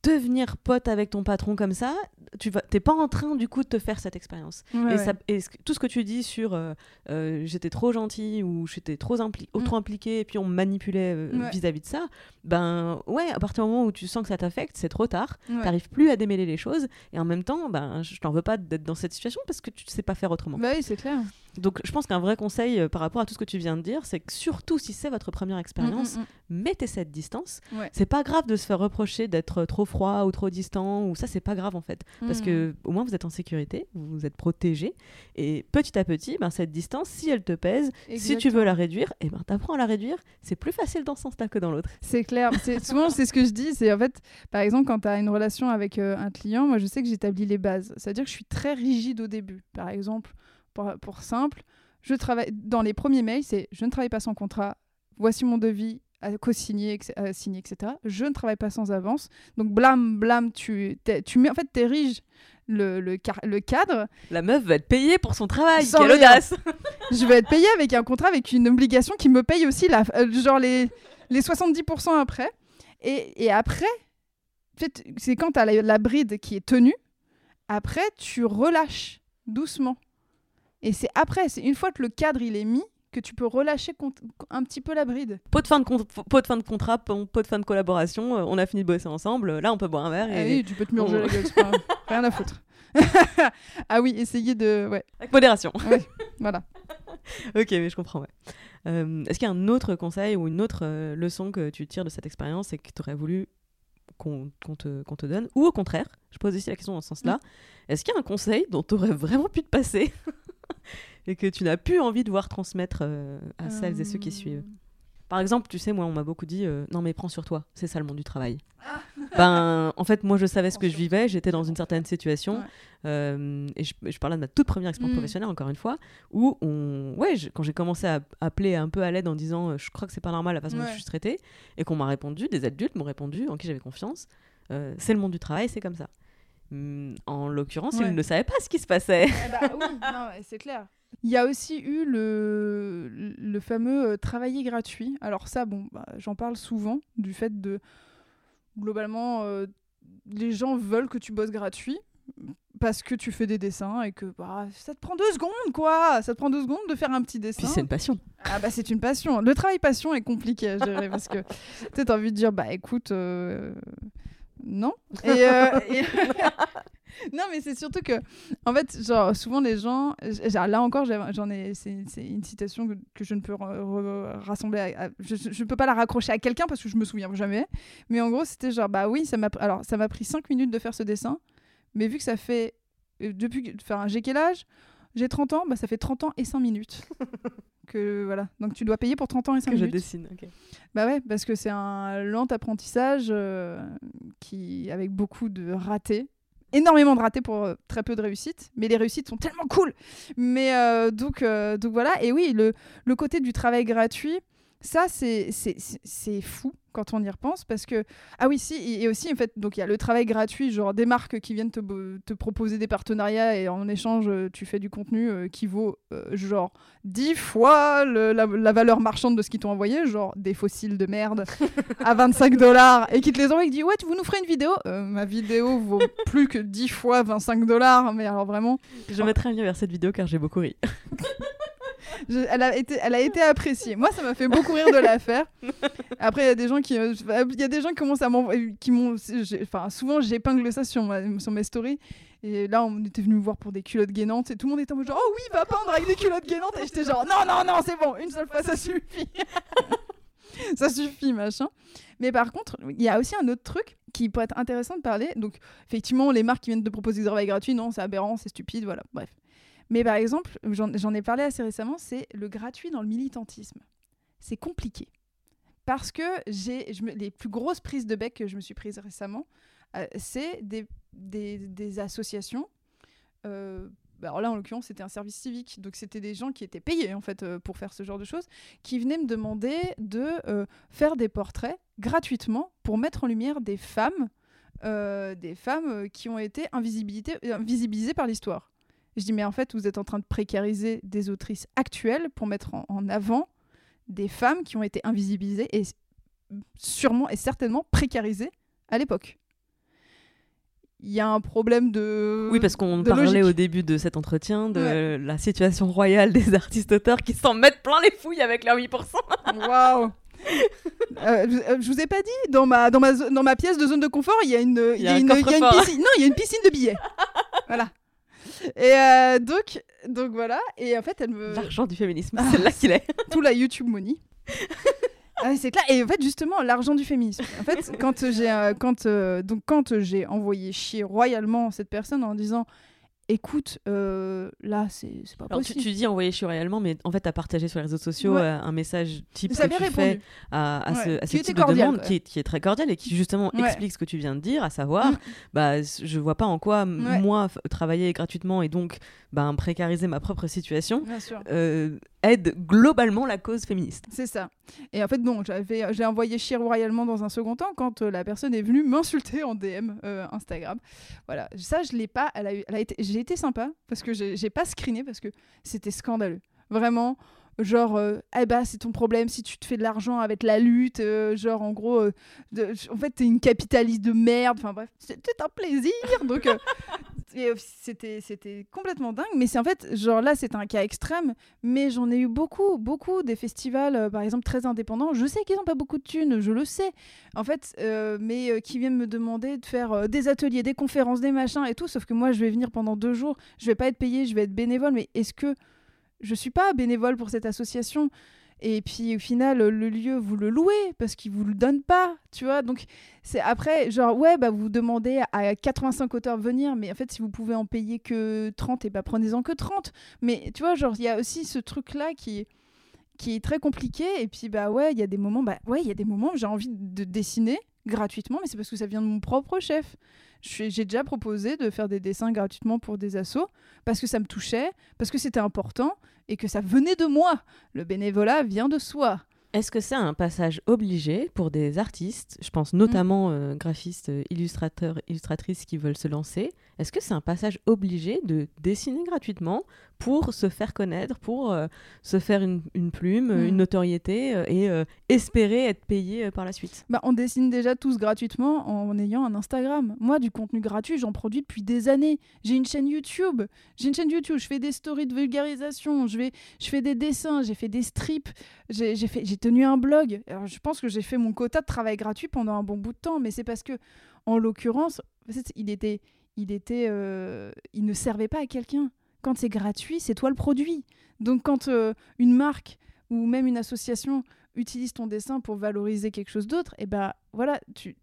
Speaker 2: devenir pote avec ton patron comme ça, tu vas, t'es pas en train du coup de te faire cette expérience.
Speaker 3: Ouais,
Speaker 2: et ça, et ce tout ce que tu dis sur euh, euh, j'étais trop gentil ou j'étais trop, impli-
Speaker 3: Mm.
Speaker 2: trop impliqué et puis on me manipulait euh,
Speaker 3: Ouais.
Speaker 2: vis-à-vis de ça, ben ouais, à partir du moment où tu sens que ça t'affecte, c'est trop tard.
Speaker 3: Ouais.
Speaker 2: T'arrives plus à démêler les choses et en même temps, ben je t'en veux pas d'être dans cette situation parce que tu sais pas faire autrement.
Speaker 3: Bah oui, c'est clair.
Speaker 2: Donc je pense qu'un vrai conseil euh, par rapport à tout ce que tu viens de dire, c'est que surtout si c'est votre première expérience,
Speaker 3: Mm, mm,
Speaker 2: mettez cette distance.
Speaker 3: mm. Ouais.
Speaker 2: C'est pas grave de se faire reprocher d'être trop froid ou trop distant ou ça c'est pas grave en fait parce
Speaker 3: Mm.
Speaker 2: que au moins vous êtes en sécurité, vous êtes protégé et petit à petit ben cette distance si elle te pèse, si tu veux la réduire, et ben t'apprends à la réduire, c'est plus facile dans ce sens-là que dans l'autre.
Speaker 3: C'est clair. C'est souvent c'est ce que je dis. C'est en fait, par exemple, quand tu as une relation avec euh, un client, moi je sais que j'établis les bases. C'est-à-dire que je suis très rigide au début. Par exemple, pour, pour simple, je travaille dans les premiers mails, c'est je ne travaille pas sans contrat. Voici mon devis à co-signer, à signer, etc. Je ne travaille pas sans avance. Donc blâme, blâme, tu, tu mets en fait t'ériges le, le, le cadre.
Speaker 2: La meuf va être payée pour son travail,
Speaker 3: Sans
Speaker 2: quelle
Speaker 3: rien.
Speaker 2: audace
Speaker 3: je vais être payé avec un contrat avec une obligation qui me paye aussi la, euh, genre les, les 70% après. Et, et après, c'est quand tu as la, la bride qui est tenue, après tu relâches doucement. Et c'est après, c'est une fois que le cadre il est mis, que tu peux relâcher un petit peu la bride.
Speaker 2: pot de fin de, con- pot de fin de contrat, pot de fin de collaboration, euh, on a fini de bosser ensemble, là on peut boire un verre
Speaker 3: Ah
Speaker 2: et...
Speaker 3: oui, tu peux te murger la gueule, pas rien à foutre. ah oui, essayer de... Ouais,
Speaker 2: avec modération.
Speaker 3: voilà.
Speaker 2: ok, mais je comprends, ouais. Euh, Est-ce qu'il y a un autre conseil ou une autre euh, leçon que tu tires de cette expérience et que tu aurais voulu qu'on te, donne? Ou au contraire, je pose aussi la question dans ce sens-là, est-ce qu'il y a un conseil dont tu aurais vraiment pu te passer? et que tu n'as plus envie de voir transmettre euh, à celles et ceux qui suivent Par exemple, tu sais, moi, on m'a beaucoup dit euh, non, mais prends sur toi, c'est ça le monde du travail.
Speaker 3: Ah.
Speaker 2: ben, en fait, moi, je savais ce que je vivais, j'étais dans une certaine situation.
Speaker 3: Ouais.
Speaker 2: euh, et je, je parlais de ma toute première expérience
Speaker 3: Mm.
Speaker 2: professionnelle, encore une fois, où on, ouais, je- quand j'ai commencé à appeler un peu à l'aide en disant euh, je crois que c'est pas normal la façon dont je suis traitée, et qu'on m'a répondu, des adultes m'ont répondu, en qui j'avais confiance, c'est le monde du travail, c'est comme ça. Hmm, En l'occurrence,
Speaker 3: Ouais.
Speaker 2: il ne savait pas ce qui se passait.
Speaker 3: Eh bah oui, c'est clair. Il y a aussi eu le, le fameux euh, travailler gratuit. Alors ça, bon, bah, j'en parle souvent du fait de globalement, euh, les gens veulent que tu bosses gratuit parce que tu fais des dessins et que bah, ça te prend deux secondes, quoi. Ça te prend deux secondes de faire un petit dessin.
Speaker 2: Puis c'est une passion.
Speaker 3: Ah bah c'est une passion. Le travail passion est compliqué à gérer parce que tu t'as envie de dire bah écoute euh, non. Et, euh, et- non mais c'est surtout que en fait genre souvent les gens genre, là encore j'en ai c'est une citation que, que je ne peux rassembler à- à- je, je peux pas la raccrocher à quelqu'un parce que je me souviens jamais mais en gros c'était genre bah oui ça m'a alors ça m'a pris 5 minutes de faire ce dessin mais vu que ça fait euh, depuis enfin j'ai quel âge? J'ai 30 ans bah ça fait 30 ans et 5 minutes que voilà donc tu dois payer pour 30 ans et 5
Speaker 2: Que je
Speaker 3: minutes
Speaker 2: dessine. ok.
Speaker 3: bah ouais, parce que c'est un lent apprentissage euh, qui, avec beaucoup de ratés. Énormément de ratés pour euh, très peu de réussites, mais les réussites sont tellement cool. Mais euh, donc, euh, donc voilà, et oui, le, le côté du travail gratuit, ça c'est fou quand on y repense parce que ah oui si et aussi en fait donc il y a le travail gratuit genre des marques qui viennent te, te proposer des partenariats et en échange euh, tu fais du contenu euh, qui vaut euh, genre 10 fois le- la, la valeur marchande de ce qu'ils t'ont envoyé genre des fossiles de merde à 25 dollars et qui te les envoie et qui dit ouais vous nous ferez une vidéo? Euh, ma vidéo vaut plus que 10 fois 25 dollars mais alors vraiment
Speaker 2: Je mettrai un lien vers cette vidéo car j'ai beaucoup ri.
Speaker 3: Elle, a été, elle a été appréciée. Moi, ça m'a fait beaucoup rire de la faire. Après, il y a des gens qui, euh, il y a des gens qui commencent à m'envoyer, qui m'ont, enfin, souvent j'épingle ça sur, ma- sur mes stories. Et là, on était venu me voir pour des culottes gainantes et tout le monde était en mode genre, oh oui, va peindre avec des culottes gainantes. Et j'étais genre, non, non, non, c'est bon, une seule fois, ça suffit. ça suffit, machin. Mais par contre, il y a aussi un autre truc qui pourrait être intéressant de parler. Donc, effectivement, les marques qui viennent de proposer du travail gratuit, non, c'est aberrant, c'est stupide, voilà, bref. Mais par exemple, j'en ai parlé assez récemment, c'est le gratuit dans le militantisme. C'est compliqué. Parce que j'ai les plus grosses prises de bec que je me suis prises récemment, euh, c'est des, associations. euh, bah alors là, en l'occurrence, c'était un service civique. Donc, c'était des gens qui étaient payés, en fait, euh, pour faire ce genre de choses, qui venaient me demander de faire des portraits gratuitement pour mettre en lumière des femmes, des femmes qui ont été invisibilisées par l'histoire. Je dis, mais en fait, vous êtes en train de précariser des autrices actuelles pour mettre en, en avant des femmes qui ont été invisibilisées et sûrement et certainement précarisées à l'époque. Il y a un problème de.
Speaker 2: Oui, parce qu'on parlait
Speaker 3: logique.
Speaker 2: au début de cet entretien de la situation royale des artistes-auteurs qui s'en mettent plein les fouilles avec leurs 8%.
Speaker 3: Waouh! Euh, je, euh, je vous ai pas dit, dans ma, dans, ma, dans ma pièce de zone de confort, il y a une, il y a
Speaker 2: un
Speaker 3: une, il y a une
Speaker 2: coffre-fort.
Speaker 3: piscine. Non, il y a une piscine de billets. voilà. Et euh, donc, donc voilà. Et en fait, elle me.
Speaker 2: L'argent du féminisme,
Speaker 3: Ah,
Speaker 2: c'est là qu'il est.
Speaker 3: tout la YouTube money. Ah, c'est clair. Et en fait, justement, l'argent du féminisme. En fait, quand j'ai euh, quand euh, donc quand j'ai envoyé chier royalement cette personne en disant, écoute, euh, là, c'est pas
Speaker 2: Alors,
Speaker 3: possible.
Speaker 2: tu dis envoyer chier réellement, mais en fait, tu as partagé sur les réseaux sociaux
Speaker 3: Ouais.
Speaker 2: euh, un message type
Speaker 3: Ça
Speaker 2: que tu fais à, à ce,
Speaker 3: Ouais.
Speaker 2: à ce type de demande qui est, qui est très cordial et qui justement
Speaker 3: Ouais.
Speaker 2: explique ce que tu viens de dire, à savoir,
Speaker 3: Mm.
Speaker 2: bah, je vois pas en quoi moi travailler gratuitement et donc bah, précariser ma propre situation
Speaker 3: Bien sûr.
Speaker 2: euh, aide globalement la cause féministe.
Speaker 3: C'est ça. Et en fait, non, j'avais, j'ai envoyé chier royalement dans un second temps quand euh, la personne est venue m'insulter en DM euh, Instagram. Voilà, ça, je l'ai pas. Elle a eu, elle a été, j'ai été sympa parce que j'ai, j'ai pas screené parce que c'était scandaleux. Vraiment. Genre, euh, eh ben, c'est ton problème si tu te fais de l'argent avec la lutte. euh, genre, en gros, euh, en fait, t'es une capitaliste de merde. Enfin, bref, c'était un plaisir. Donc, euh, c'était, c'était complètement dingue. Mais c'est en fait, genre là, c'est un cas extrême mais j'en ai eu beaucoup, beaucoup des festivals, par exemple, très indépendants. Je sais qu'ils n'ont pas beaucoup de thunes, je le sais. En fait, mais qui viennent me demander de faire des ateliers, des conférences, des machins et tout. Sauf que moi, je vais venir pendant deux jours. Je vais pas être payée, je vais être bénévole. Mais est-ce que je suis pas bénévole pour cette association et puis au final, le lieu, vous le louez parce qu'il vous le donne pas, tu vois. Donc c'est après, genre, ouais, bah vous demandez à 85 auteurs de venir, mais en fait, si vous pouvez en payer que 30, et bah prenez-en que 30. Mais tu vois, genre, il y a aussi ce truc-là qui, qui est très compliqué. Et puis, bah ouais, il y a des moments, bah ouais, il y a des moments où j'ai envie de dessiner gratuitement, mais c'est parce que ça vient de mon propre chef. J'ai déjà proposé de faire des dessins gratuitement pour des assos parce que ça me touchait, parce que c'était important et que ça venait de moi. Le bénévolat vient de soi.
Speaker 2: Est-ce que c'est un passage obligé pour des artistes, je pense notamment euh, graphistes, illustrateurs, illustratrices qui veulent se lancer Est-ce que c'est un passage obligé de dessiner gratuitement pour se faire connaître, pour euh, se faire une, une plume,
Speaker 3: Mm.
Speaker 2: une notoriété euh, et euh, espérer être payé par la suite?
Speaker 3: Bah, on dessine déjà tous gratuitement en ayant un Instagram. Moi, du contenu gratuit, j'en produis depuis des années. J'ai une chaîne YouTube. J'ai une chaîne YouTube. Je fais des stories de vulgarisation. Je, vais, je fais des dessins. J'ai fait des strips. J'ai tenu un blog. Alors, je pense que j'ai fait mon quota de travail gratuit pendant un bon bout de temps. Mais c'est parce que, en l'occurrence, il était, il était, euh, il ne servait pas à quelqu'un. Quand c'est gratuit, c'est toi le produit. Donc, quand euh, une marque ou même une association utilise ton dessin pour valoriser quelque chose d'autre, et ben voilà, tu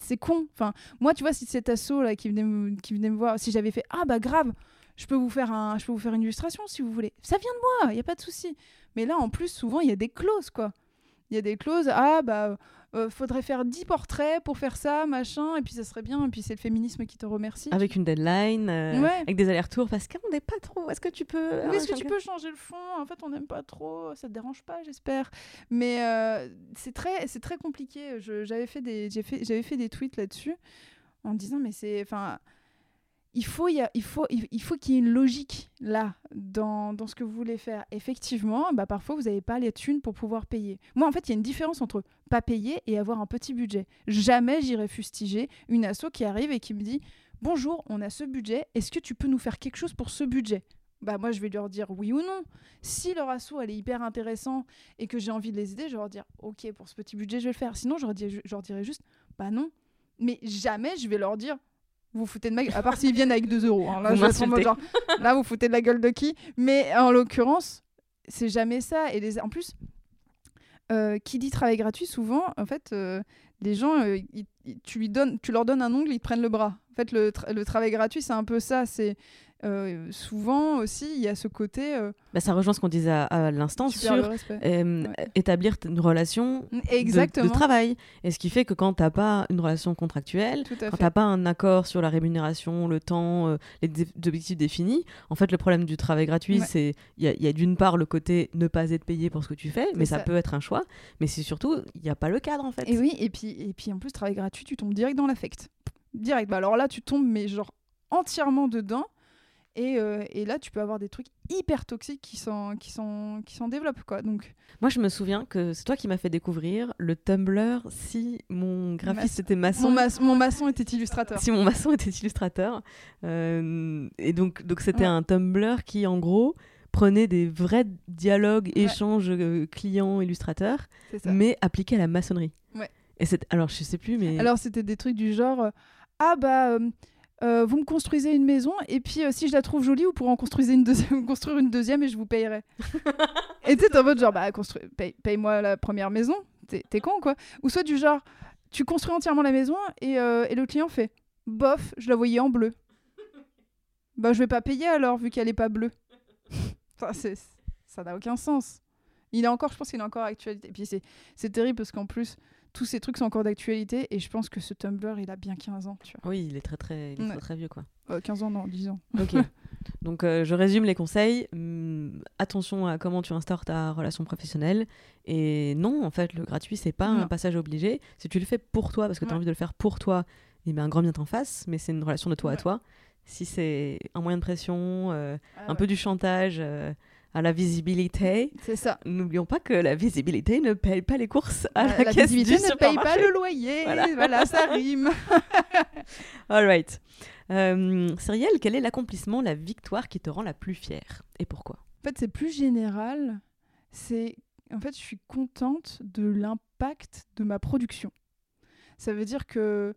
Speaker 3: c'est con. Enfin, moi, tu vois, si cet asso là qui venait me, qui venait me voir, si j'avais fait ah bah grave, je peux vous faire un, je peux vous faire une illustration si vous voulez. Ça vient de moi, il y a pas de souci. Mais là, en plus, souvent, il y a des clauses quoi. Il y a des clauses. Ah bah euh, faudrait faire 10 portraits pour faire ça, machin, et puis ça serait bien. Et puis c'est le féminisme qui te remercie.
Speaker 2: Avec une deadline, euh,
Speaker 3: Ouais.
Speaker 2: avec des allers-retours, parce qu'on n'est pas trop. Est-ce que tu peux.
Speaker 3: Oui, est-ce que tu peux changer le fond? En fait, on n'aime pas trop. Ça te dérange pas, j'espère. Mais euh, c'est très, c'est très compliqué. Je- J'avais fait des, j'ai fait, j'avais fait des tweets là-dessus en disant, mais c'est, enfin, il faut, il y a- il faut, il il faut qu'il y ait une logique là dans, dans ce que vous voulez faire. Effectivement, bah parfois vous n'avez pas les thunes pour pouvoir payer. Moi, en fait, il y a une différence entre pas payer et avoir un petit budget. Jamais j'irai fustiger une asso qui arrive et qui me dit. Bonjour, on a ce budget. Est-ce que tu peux nous faire quelque chose pour ce budget? Bah moi je vais leur dire oui ou non. Si leur asso elle est hyper intéressant et que j'ai envie de les aider, je vais leur dire ok pour ce petit budget je vais le faire. Sinon je leur, dis- je leur dirais juste bah non. Mais jamais je vais leur dire vous foutez de ma gueule. À part s'ils viennent avec 2 euros. hein. Là
Speaker 2: Vous
Speaker 3: je vais être en mode
Speaker 2: m'insultez.
Speaker 3: genre là vous foutez de la gueule de qui? Mais en l'occurrence c'est jamais ça. Et les... en plus euh, qui dit travail gratuit souvent en fait euh, les gens euh, tu lui donnes tu leur donnes un ongle ils te prennent le bras. En fait le, le travail gratuit c'est un peu ça. C'est euh, souvent aussi, il y a ce côté euh,
Speaker 2: Bah, ça rejoint ce qu'on disait à, à l'instant sur euh,
Speaker 3: Ouais.
Speaker 2: établir une relation de-. De, travail. Et ce qui fait que quand t'as pas une relation contractuelle, quand
Speaker 3: fait.
Speaker 2: t'as pas un accord sur la rémunération, le temps, les objectifs définis, en fait, le problème du travail gratuit,
Speaker 3: Ouais.
Speaker 2: c'est il y a, d'une part le côté ne pas être payé pour ce que tu fais, mais ça,
Speaker 3: ça.
Speaker 2: peut être un choix. Mais c'est surtout, il n'y a pas le cadre en fait.
Speaker 3: Et oui, et puis, et puis en plus, travail gratuit, tu tombes direct dans l'affect. Direct. Bah alors là, tu tombes, mais genre entièrement dedans. Et, euh, et là, tu peux avoir des trucs hyper toxiques qui s'en qui qui développent, quoi. Donc,
Speaker 2: Moi, je me souviens que c'est toi qui m'as fait découvrir le Tumblr si mon graphiste était maçon.
Speaker 3: mon, maçon était illustrateur.
Speaker 2: si mon maçon était illustrateur. Euh, et donc, donc c'était
Speaker 3: Ouais.
Speaker 2: un Tumblr qui, en gros, prenait des vrais dialogues,
Speaker 3: Ouais.
Speaker 2: échanges euh, clients-illustrateurs, mais appliqués à la maçonnerie.
Speaker 3: Ouais.
Speaker 2: Et alors, je sais plus, mais.
Speaker 3: Alors, c'était des trucs du genre Ah, bah. Euh, vous me construisez une maison et puis euh, si je la trouve jolie, vous pourrez en construire une deuxième, construire une deuxième et je vous payerai. et t'es en mode genre, bah, construis- paye- paye-moi la première maison, t'es con quoi. Ou soit du genre, tu construis entièrement la maison et, euh, et le client fait, bof, je la voyais en bleu. bah, je vais pas payer alors vu qu'elle est pas bleue. Ça n'a aucun sens. Il est encore, je pense qu'il est encore actualité. Et puis c'est terrible parce qu'en plus, tous ces trucs sont encore d'actualité et je pense que ce Tumblr, il a bien 15 ans, tu vois.
Speaker 2: Oui, il est très très, il est
Speaker 3: Ouais.
Speaker 2: très, très vieux quoi.
Speaker 3: Euh, 15 ans, non, 10 ans.
Speaker 2: Ok. Donc euh, je résume les conseils. Hum, attention à comment tu instaures ta relation professionnelle. Et non, en fait, le gratuit, c'est pas un passage obligé. Si tu le fais pour toi, parce que tu as
Speaker 3: Ouais.
Speaker 2: envie de le faire pour toi, eh bien, un grand bien t'en face, mais c'est une relation de toi à toi. Si c'est un moyen de pression, euh,
Speaker 3: Ah
Speaker 2: un peu du chantage euh, à la visibilité,
Speaker 3: C'est ça.
Speaker 2: n'oublions pas que la visibilité ne paye pas les courses à
Speaker 3: Euh,
Speaker 2: la,
Speaker 3: la
Speaker 2: caisse
Speaker 3: visibilité
Speaker 2: du
Speaker 3: ne paye pas le loyer.
Speaker 2: Voilà.
Speaker 3: Voilà, ça rime.
Speaker 2: All right. Euh, Cyrielle, quel est l'accomplissement, la victoire qui te rend la plus fière Et pourquoi?
Speaker 3: En fait, c'est plus général. C'est en fait, je suis contente de l'impact de ma production. Ça veut dire que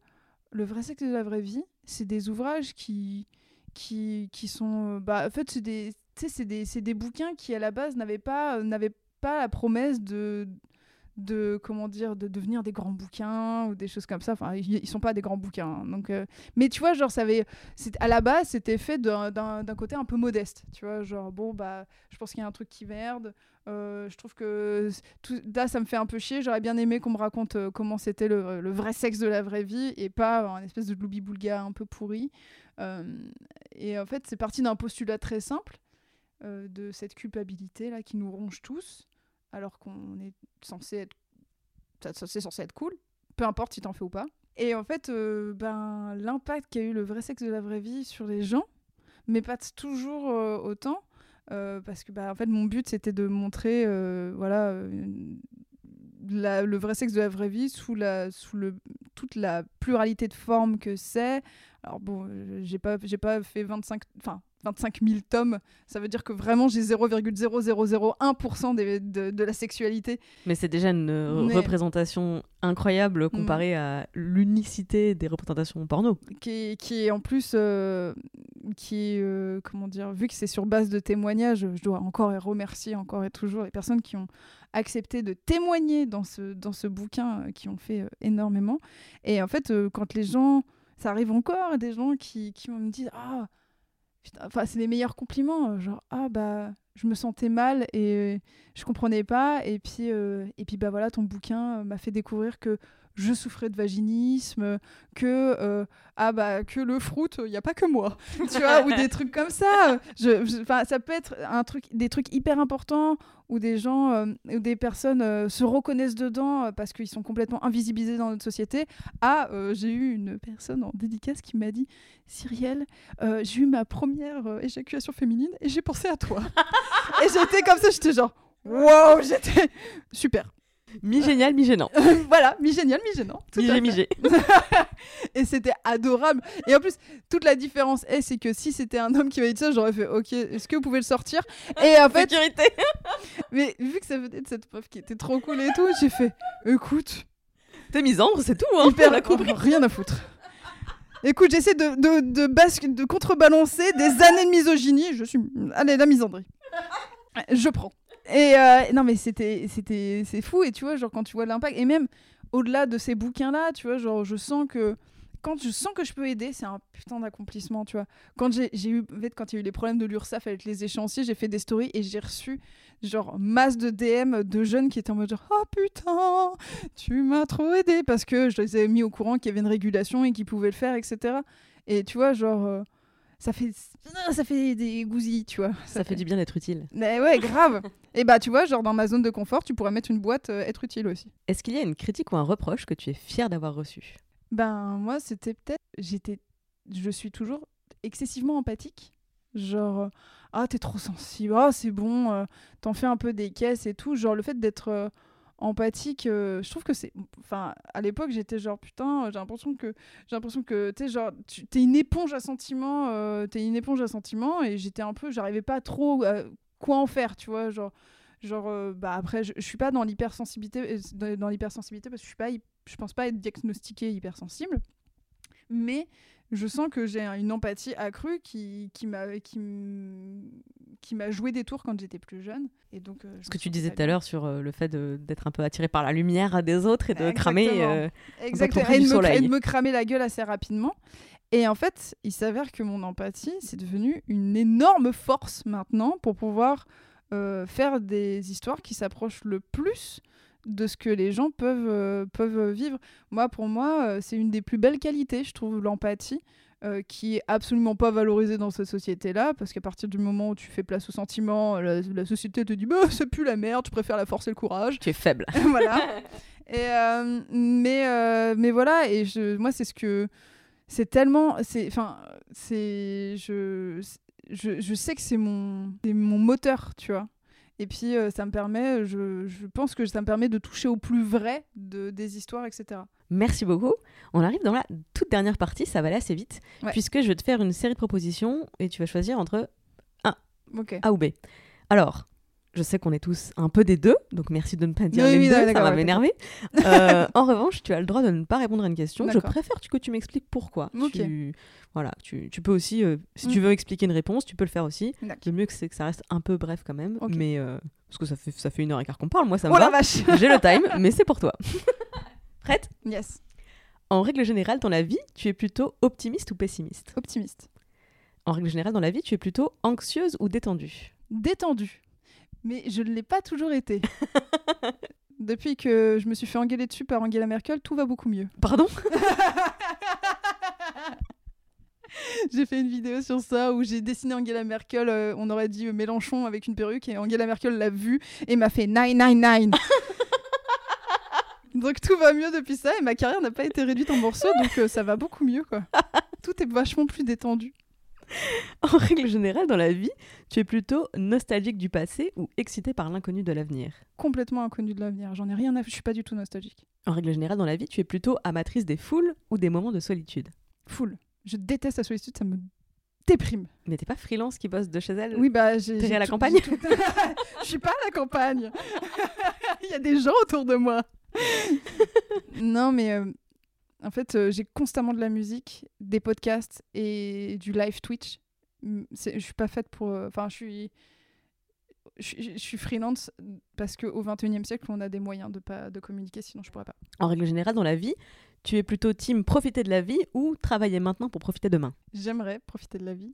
Speaker 3: le vrai sexe de la vraie vie, c'est des ouvrages qui qui, qui sont euh, bah en fait c'est des tu sais, c'est des bouquins qui à la base n'avaient pas euh, pas la promesse de de comment dire de devenir des grands bouquins ou des choses comme ça enfin ils, sont pas des grands bouquins hein. donc euh, mais tu vois genre ça avait à la base c'était fait d'un- côté un peu modeste tu vois genre bon bah je pense qu'il y a un truc qui merde euh, je trouve que tout, là ça me fait un peu chier j'aurais bien aimé qu'on me raconte comment c'était le, vrai sexe de la vraie vie et pas un espèce de loubi-boulga un peu pourri et en fait c'est parti d'un postulat très simple euh, de cette culpabilité là qui nous ronge tous alors qu'on est censé être. C'est censé être cool, peu importe si t'en fais ou pas. Et en fait, euh, ben, l'impact qu'a eu le vrai sexe de la vraie vie sur les gens m'épate toujours euh, autant. parce que bah, en fait, mon but c'était de montrer voilà, le vrai sexe de la vraie vie sous, la, sous le, toute la pluralité de formes que c'est. Alors bon, j'ai pas, j'ai pas fait 25, enfin, 25 000 tomes, ça veut dire que vraiment j'ai 0,0001% des- de, de la sexualité.
Speaker 2: Mais c'est déjà une
Speaker 3: Mais-
Speaker 2: représentation incroyable comparée à l'unicité des représentations porno.
Speaker 3: qui est, qui est en plus, euh, qui est, euh, comment dire, vu que c'est sur base de témoignages, je dois encore et remercier encore et toujours les personnes qui ont accepté de témoigner dans ce, dans ce bouquin, euh, qui ont fait énormément. Et en fait, quand les gens, ça arrive encore, des gens qui, qui me disent, ah, putain, enfin, c'est les meilleurs compliments, genre, ah, bah, je me sentais mal et euh, je comprenais pas. Et puis, euh, et puis bah voilà, ton bouquin euh, m'a fait découvrir que je souffrais de vaginisme, que euh, ah bah que le fruit, il y a pas que moi, tu vois, ou des trucs comme ça. Je, ça peut être un truc, des trucs hyper importants où des gens, euh, ou des personnes euh, se reconnaissent dedans parce qu'ils sont complètement invisibilisés dans notre société. Ah, j'ai eu une personne en dédicace qui m'a dit, Cyrielle, j'ai eu ma première éjaculation féminine et j'ai pensé à toi. Et j'étais comme ça, j'étais genre, wow, j'étais super.
Speaker 2: Mi-génial, mi-gênant.
Speaker 3: voilà, mi-génial, mi-gênant.
Speaker 2: Mi-gé, mi-gé.
Speaker 3: Et c'était adorable. Et en plus, toute la différence est, c'est que si c'était un homme qui m'avait dit ça, j'aurais fait OK, est-ce que vous pouvez le sortir? Et en fait,
Speaker 2: Sécurité.
Speaker 3: mais vu que ça venait de cette meuf qui était trop cool et tout, j'ai fait écoute,
Speaker 2: T'es misandre, c'est tout, hein.
Speaker 3: hyper
Speaker 2: on a compris.
Speaker 3: rien à foutre. Écoute, j'essaie de, de, de, contrebalancer des années de misogynie. Je suis. Allez, la misandrie. Je prends. Et euh, non, mais c'était, c'est fou. Et tu vois, genre, quand tu vois l'impact, et même au-delà de ces bouquins-là, tu vois, genre, je sens que. Quand je sens que je peux aider, c'est un putain d'accomplissement, tu vois. Quand j'ai, eu, quand il y a eu les problèmes de l'URSSAF avec les échéanciers, j'ai fait des stories et j'ai reçu genre masse de DM de jeunes qui étaient en mode genre oh putain tu m'as trop aidé parce que je les ai mis au courant qu'il y avait une régulation et qu'ils pouvaient le faire etc et tu vois genre euh, ça fait ça fait des gousilles tu vois.
Speaker 2: Ça fait du bien d'être utile.
Speaker 3: mais ouais grave. Et bah tu vois genre dans ma zone de confort tu pourrais mettre une boîte euh, être utile aussi.
Speaker 2: Est-ce qu'il y a une critique ou un reproche que tu es fier d'avoir reçu?
Speaker 3: Ben moi c'était peut-être j'étais je suis toujours excessivement empathique. Genre ah t'es trop sensible, ah c'est bon, euh, t'en fais un peu des caisses et tout. Genre le fait d'être euh, empathique, euh, je trouve que c'est enfin à l'époque j'étais genre putain, j'ai l'impression que j'ai l'impression que sais genre t'es une éponge à sentiments, t'es une éponge à sentiments et j'étais un peu j'arrivais pas trop à quoi en faire, tu vois, genre genre bah après je, je suis pas dans l'hypersensibilité dans, l'hypersensibilité parce que je suis pas je pense pas être diagnostiquée hypersensible mais je sens que j'ai une empathie accrue qui, qui m'a qui, m'a joué des tours quand j'étais plus jeune et donc euh, je
Speaker 2: Ce que tu disais tout à l'heure sur euh, le fait d'être un peu attiré par la lumière des autres et de
Speaker 3: Exactement.
Speaker 2: cramer. euh,
Speaker 3: Exactement. de, me, et de me cramer la gueule assez rapidement. Et en fait, il s'avère que mon empathie, c'est devenu une énorme force maintenant pour pouvoir euh, faire des histoires qui s'approchent le plus de ce que les gens peuvent, euh, peuvent vivre. Moi, pour moi, euh, c'est une des plus belles qualités, je trouve, l'empathie. euh, qui est absolument pas valorisée dans cette société-là, parce qu'à partir du moment où tu fais place aux sentiments, la, la société te dit bah, c'est plus la merde, tu préfères la force et le courage.
Speaker 2: Tu es faible.
Speaker 3: voilà. Et euh, mais euh, mais voilà et je moi c'est ce que c'est tellement enfin c'est je, je je sais que c'est mon c'est mon moteur tu vois et puis euh, ça me permet je, je pense que ça me permet de toucher au plus vrai de des histoires etc
Speaker 2: Merci beaucoup. On arrive dans la toute dernière partie, ça va aller assez vite,
Speaker 3: Ouais.
Speaker 2: puisque je vais te faire une série de propositions et tu vas choisir entre
Speaker 3: ok
Speaker 2: A ou B. Alors, je sais qu'on est tous un peu des deux, donc merci de ne pas dire
Speaker 3: Oui,
Speaker 2: les
Speaker 3: oui,
Speaker 2: deux, ça va m'énerver. Euh, en revanche, tu as le droit de ne pas répondre à une question. Je préfère que tu m'expliques pourquoi.
Speaker 3: Ok.
Speaker 2: Tu, voilà, tu, tu peux aussi, euh, si
Speaker 3: Mm.
Speaker 2: tu veux expliquer une réponse, tu peux le faire aussi.
Speaker 3: D'accord.
Speaker 2: Le mieux que c'est que ça reste un peu bref quand même, mais euh, parce que ça fait ça fait une heure et quart qu'on parle, moi ça me
Speaker 3: oh la
Speaker 2: va.
Speaker 3: vache
Speaker 2: J'ai le time, mais c'est pour toi. Prête?
Speaker 3: Yes
Speaker 2: En règle générale, dans la vie, tu es plutôt optimiste ou pessimiste?
Speaker 3: Optimiste
Speaker 2: En règle générale, dans la vie, tu es plutôt anxieuse ou détendue?
Speaker 3: Détendu mais je ne l'ai pas toujours été depuis que je me suis fait engueuler dessus par Angela Merkel tout va beaucoup mieux
Speaker 2: Pardon?
Speaker 3: J'ai fait une vidéo sur ça où j'ai dessiné Angela Merkel, euh, on aurait dit Mélenchon avec une perruque, et Angela Merkel l'a vu et m'a fait 999. donc tout va mieux depuis ça, et ma carrière n'a pas été réduite en morceaux, donc euh, ça va beaucoup mieux, quoi. Tout est vachement plus détendu.
Speaker 2: En règle générale, dans la vie, tu es plutôt nostalgique du passé ou excité par l'inconnu de l'avenir?
Speaker 3: Complètement inconnu de l'avenir, j'en ai rien à... Je suis pas du tout nostalgique.
Speaker 2: En règle générale, dans la vie, tu es plutôt amatrice des foules ou des moments de solitude?
Speaker 3: Full. Je déteste la solitude, ça me déprime.
Speaker 2: Mais t'es pas freelance qui bosse de chez elle?
Speaker 3: Oui, bah j'ai.
Speaker 2: T'es à la
Speaker 3: tout-
Speaker 2: campagne?
Speaker 3: tout- Je suis pas à la campagne. Il y a des gens autour de moi. non, mais euh, en fait, euh, j'ai constamment de la musique, des podcasts et du live Twitch. Je suis pas faite pour. euh, Enfin, je suis. Je suis- freelance parce qu'au 21e siècle, on a des moyens de, pas, de communiquer, sinon je pourrais pas.
Speaker 2: En règle générale, dans la vie, tu es plutôt team profiter de la vie ou travailler maintenant pour profiter demain?
Speaker 3: J'aimerais profiter de la vie,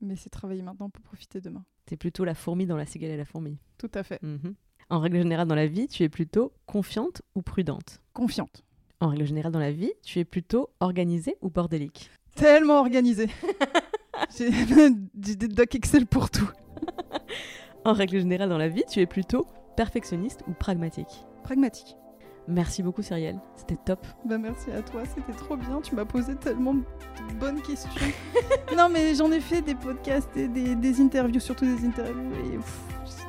Speaker 3: mais c'est travailler maintenant pour profiter demain.
Speaker 2: T'es plutôt la fourmi dans la cigale et la fourmi.
Speaker 3: Tout à fait.
Speaker 2: Mhm. En règle générale, dans la vie, tu es plutôt confiante ou prudente?
Speaker 3: Confiante.
Speaker 2: En règle générale, dans la vie, tu es plutôt organisée ou bordélique.
Speaker 3: tellement organisé. J'ai j'ai des docs Excel pour tout.
Speaker 2: En règle générale, dans la vie, tu es plutôt perfectionniste ou pragmatique.
Speaker 3: Pragmatique.
Speaker 2: Merci beaucoup, Cyrielle. C'était top.
Speaker 3: Bah merci à toi, c'était trop bien. Tu m'as posé tellement de bonnes questions. non mais j'en ai fait des podcasts et des, des interviews, surtout des interviews. Et pff,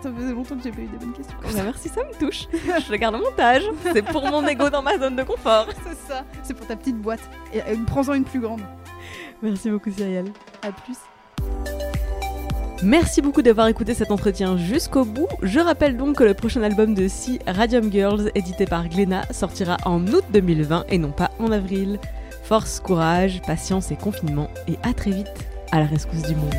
Speaker 3: ça faisait longtemps que j'ai pas eu des bonnes questions.
Speaker 2: Bah,
Speaker 3: ça.
Speaker 2: merci, ça me touche. Je le garde au montage. C'est pour mon ego dans ma zone de confort.
Speaker 3: C'est ça. C'est pour ta petite boîte. Et euh, prends-en une plus grande.
Speaker 2: Merci beaucoup, Cyrielle.
Speaker 3: À plus.
Speaker 2: Merci beaucoup d'avoir écouté cet entretien jusqu'au bout. Je rappelle donc que le prochain album de Si, Radium Girls, édité par Glénat, sortira en août 2020 et non pas en avril. Force, courage, patience et confinement. Et à très vite à la rescousse du monde.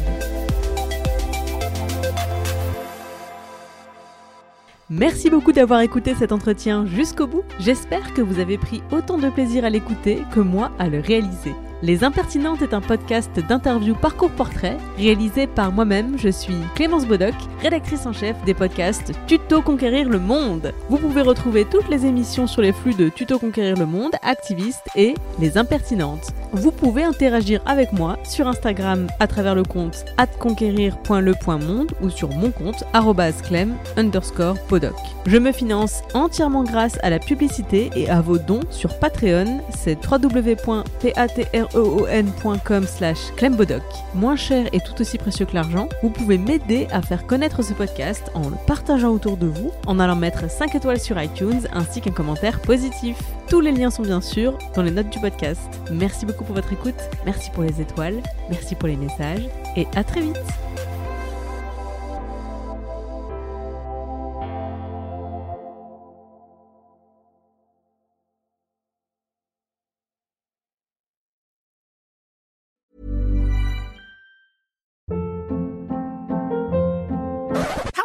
Speaker 2: Merci beaucoup d'avoir écouté cet entretien jusqu'au bout. J'espère que vous avez pris autant de plaisir à l'écouter que moi à le réaliser. Les Impertinentes est un podcast d'interview parcours portrait réalisé par moi-même. Je suis Clémence Bodoc, rédactrice en chef des podcasts Tuto Conquérir le Monde. Vous pouvez retrouver toutes les émissions sur les flux de Tuto Conquérir le Monde, Activiste et Les Impertinentes. Vous pouvez interagir avec moi sur Instagram à travers le compte atconquérir.le.monde ou sur mon compte clem underscore podoc. Je me finance entièrement grâce à la publicité et à vos dons sur Patreon, c'est www.patreon.com slash clembodoc. Moins cher et tout aussi précieux que l'argent, vous pouvez m'aider à faire connaître ce podcast en le partageant autour de vous, en allant mettre 5 étoiles sur iTunes ainsi qu'un commentaire positif. Tous les liens sont bien sûr dans les notes du podcast. Merci beaucoup pour votre écoute, merci pour les étoiles, merci pour les messages et à très vite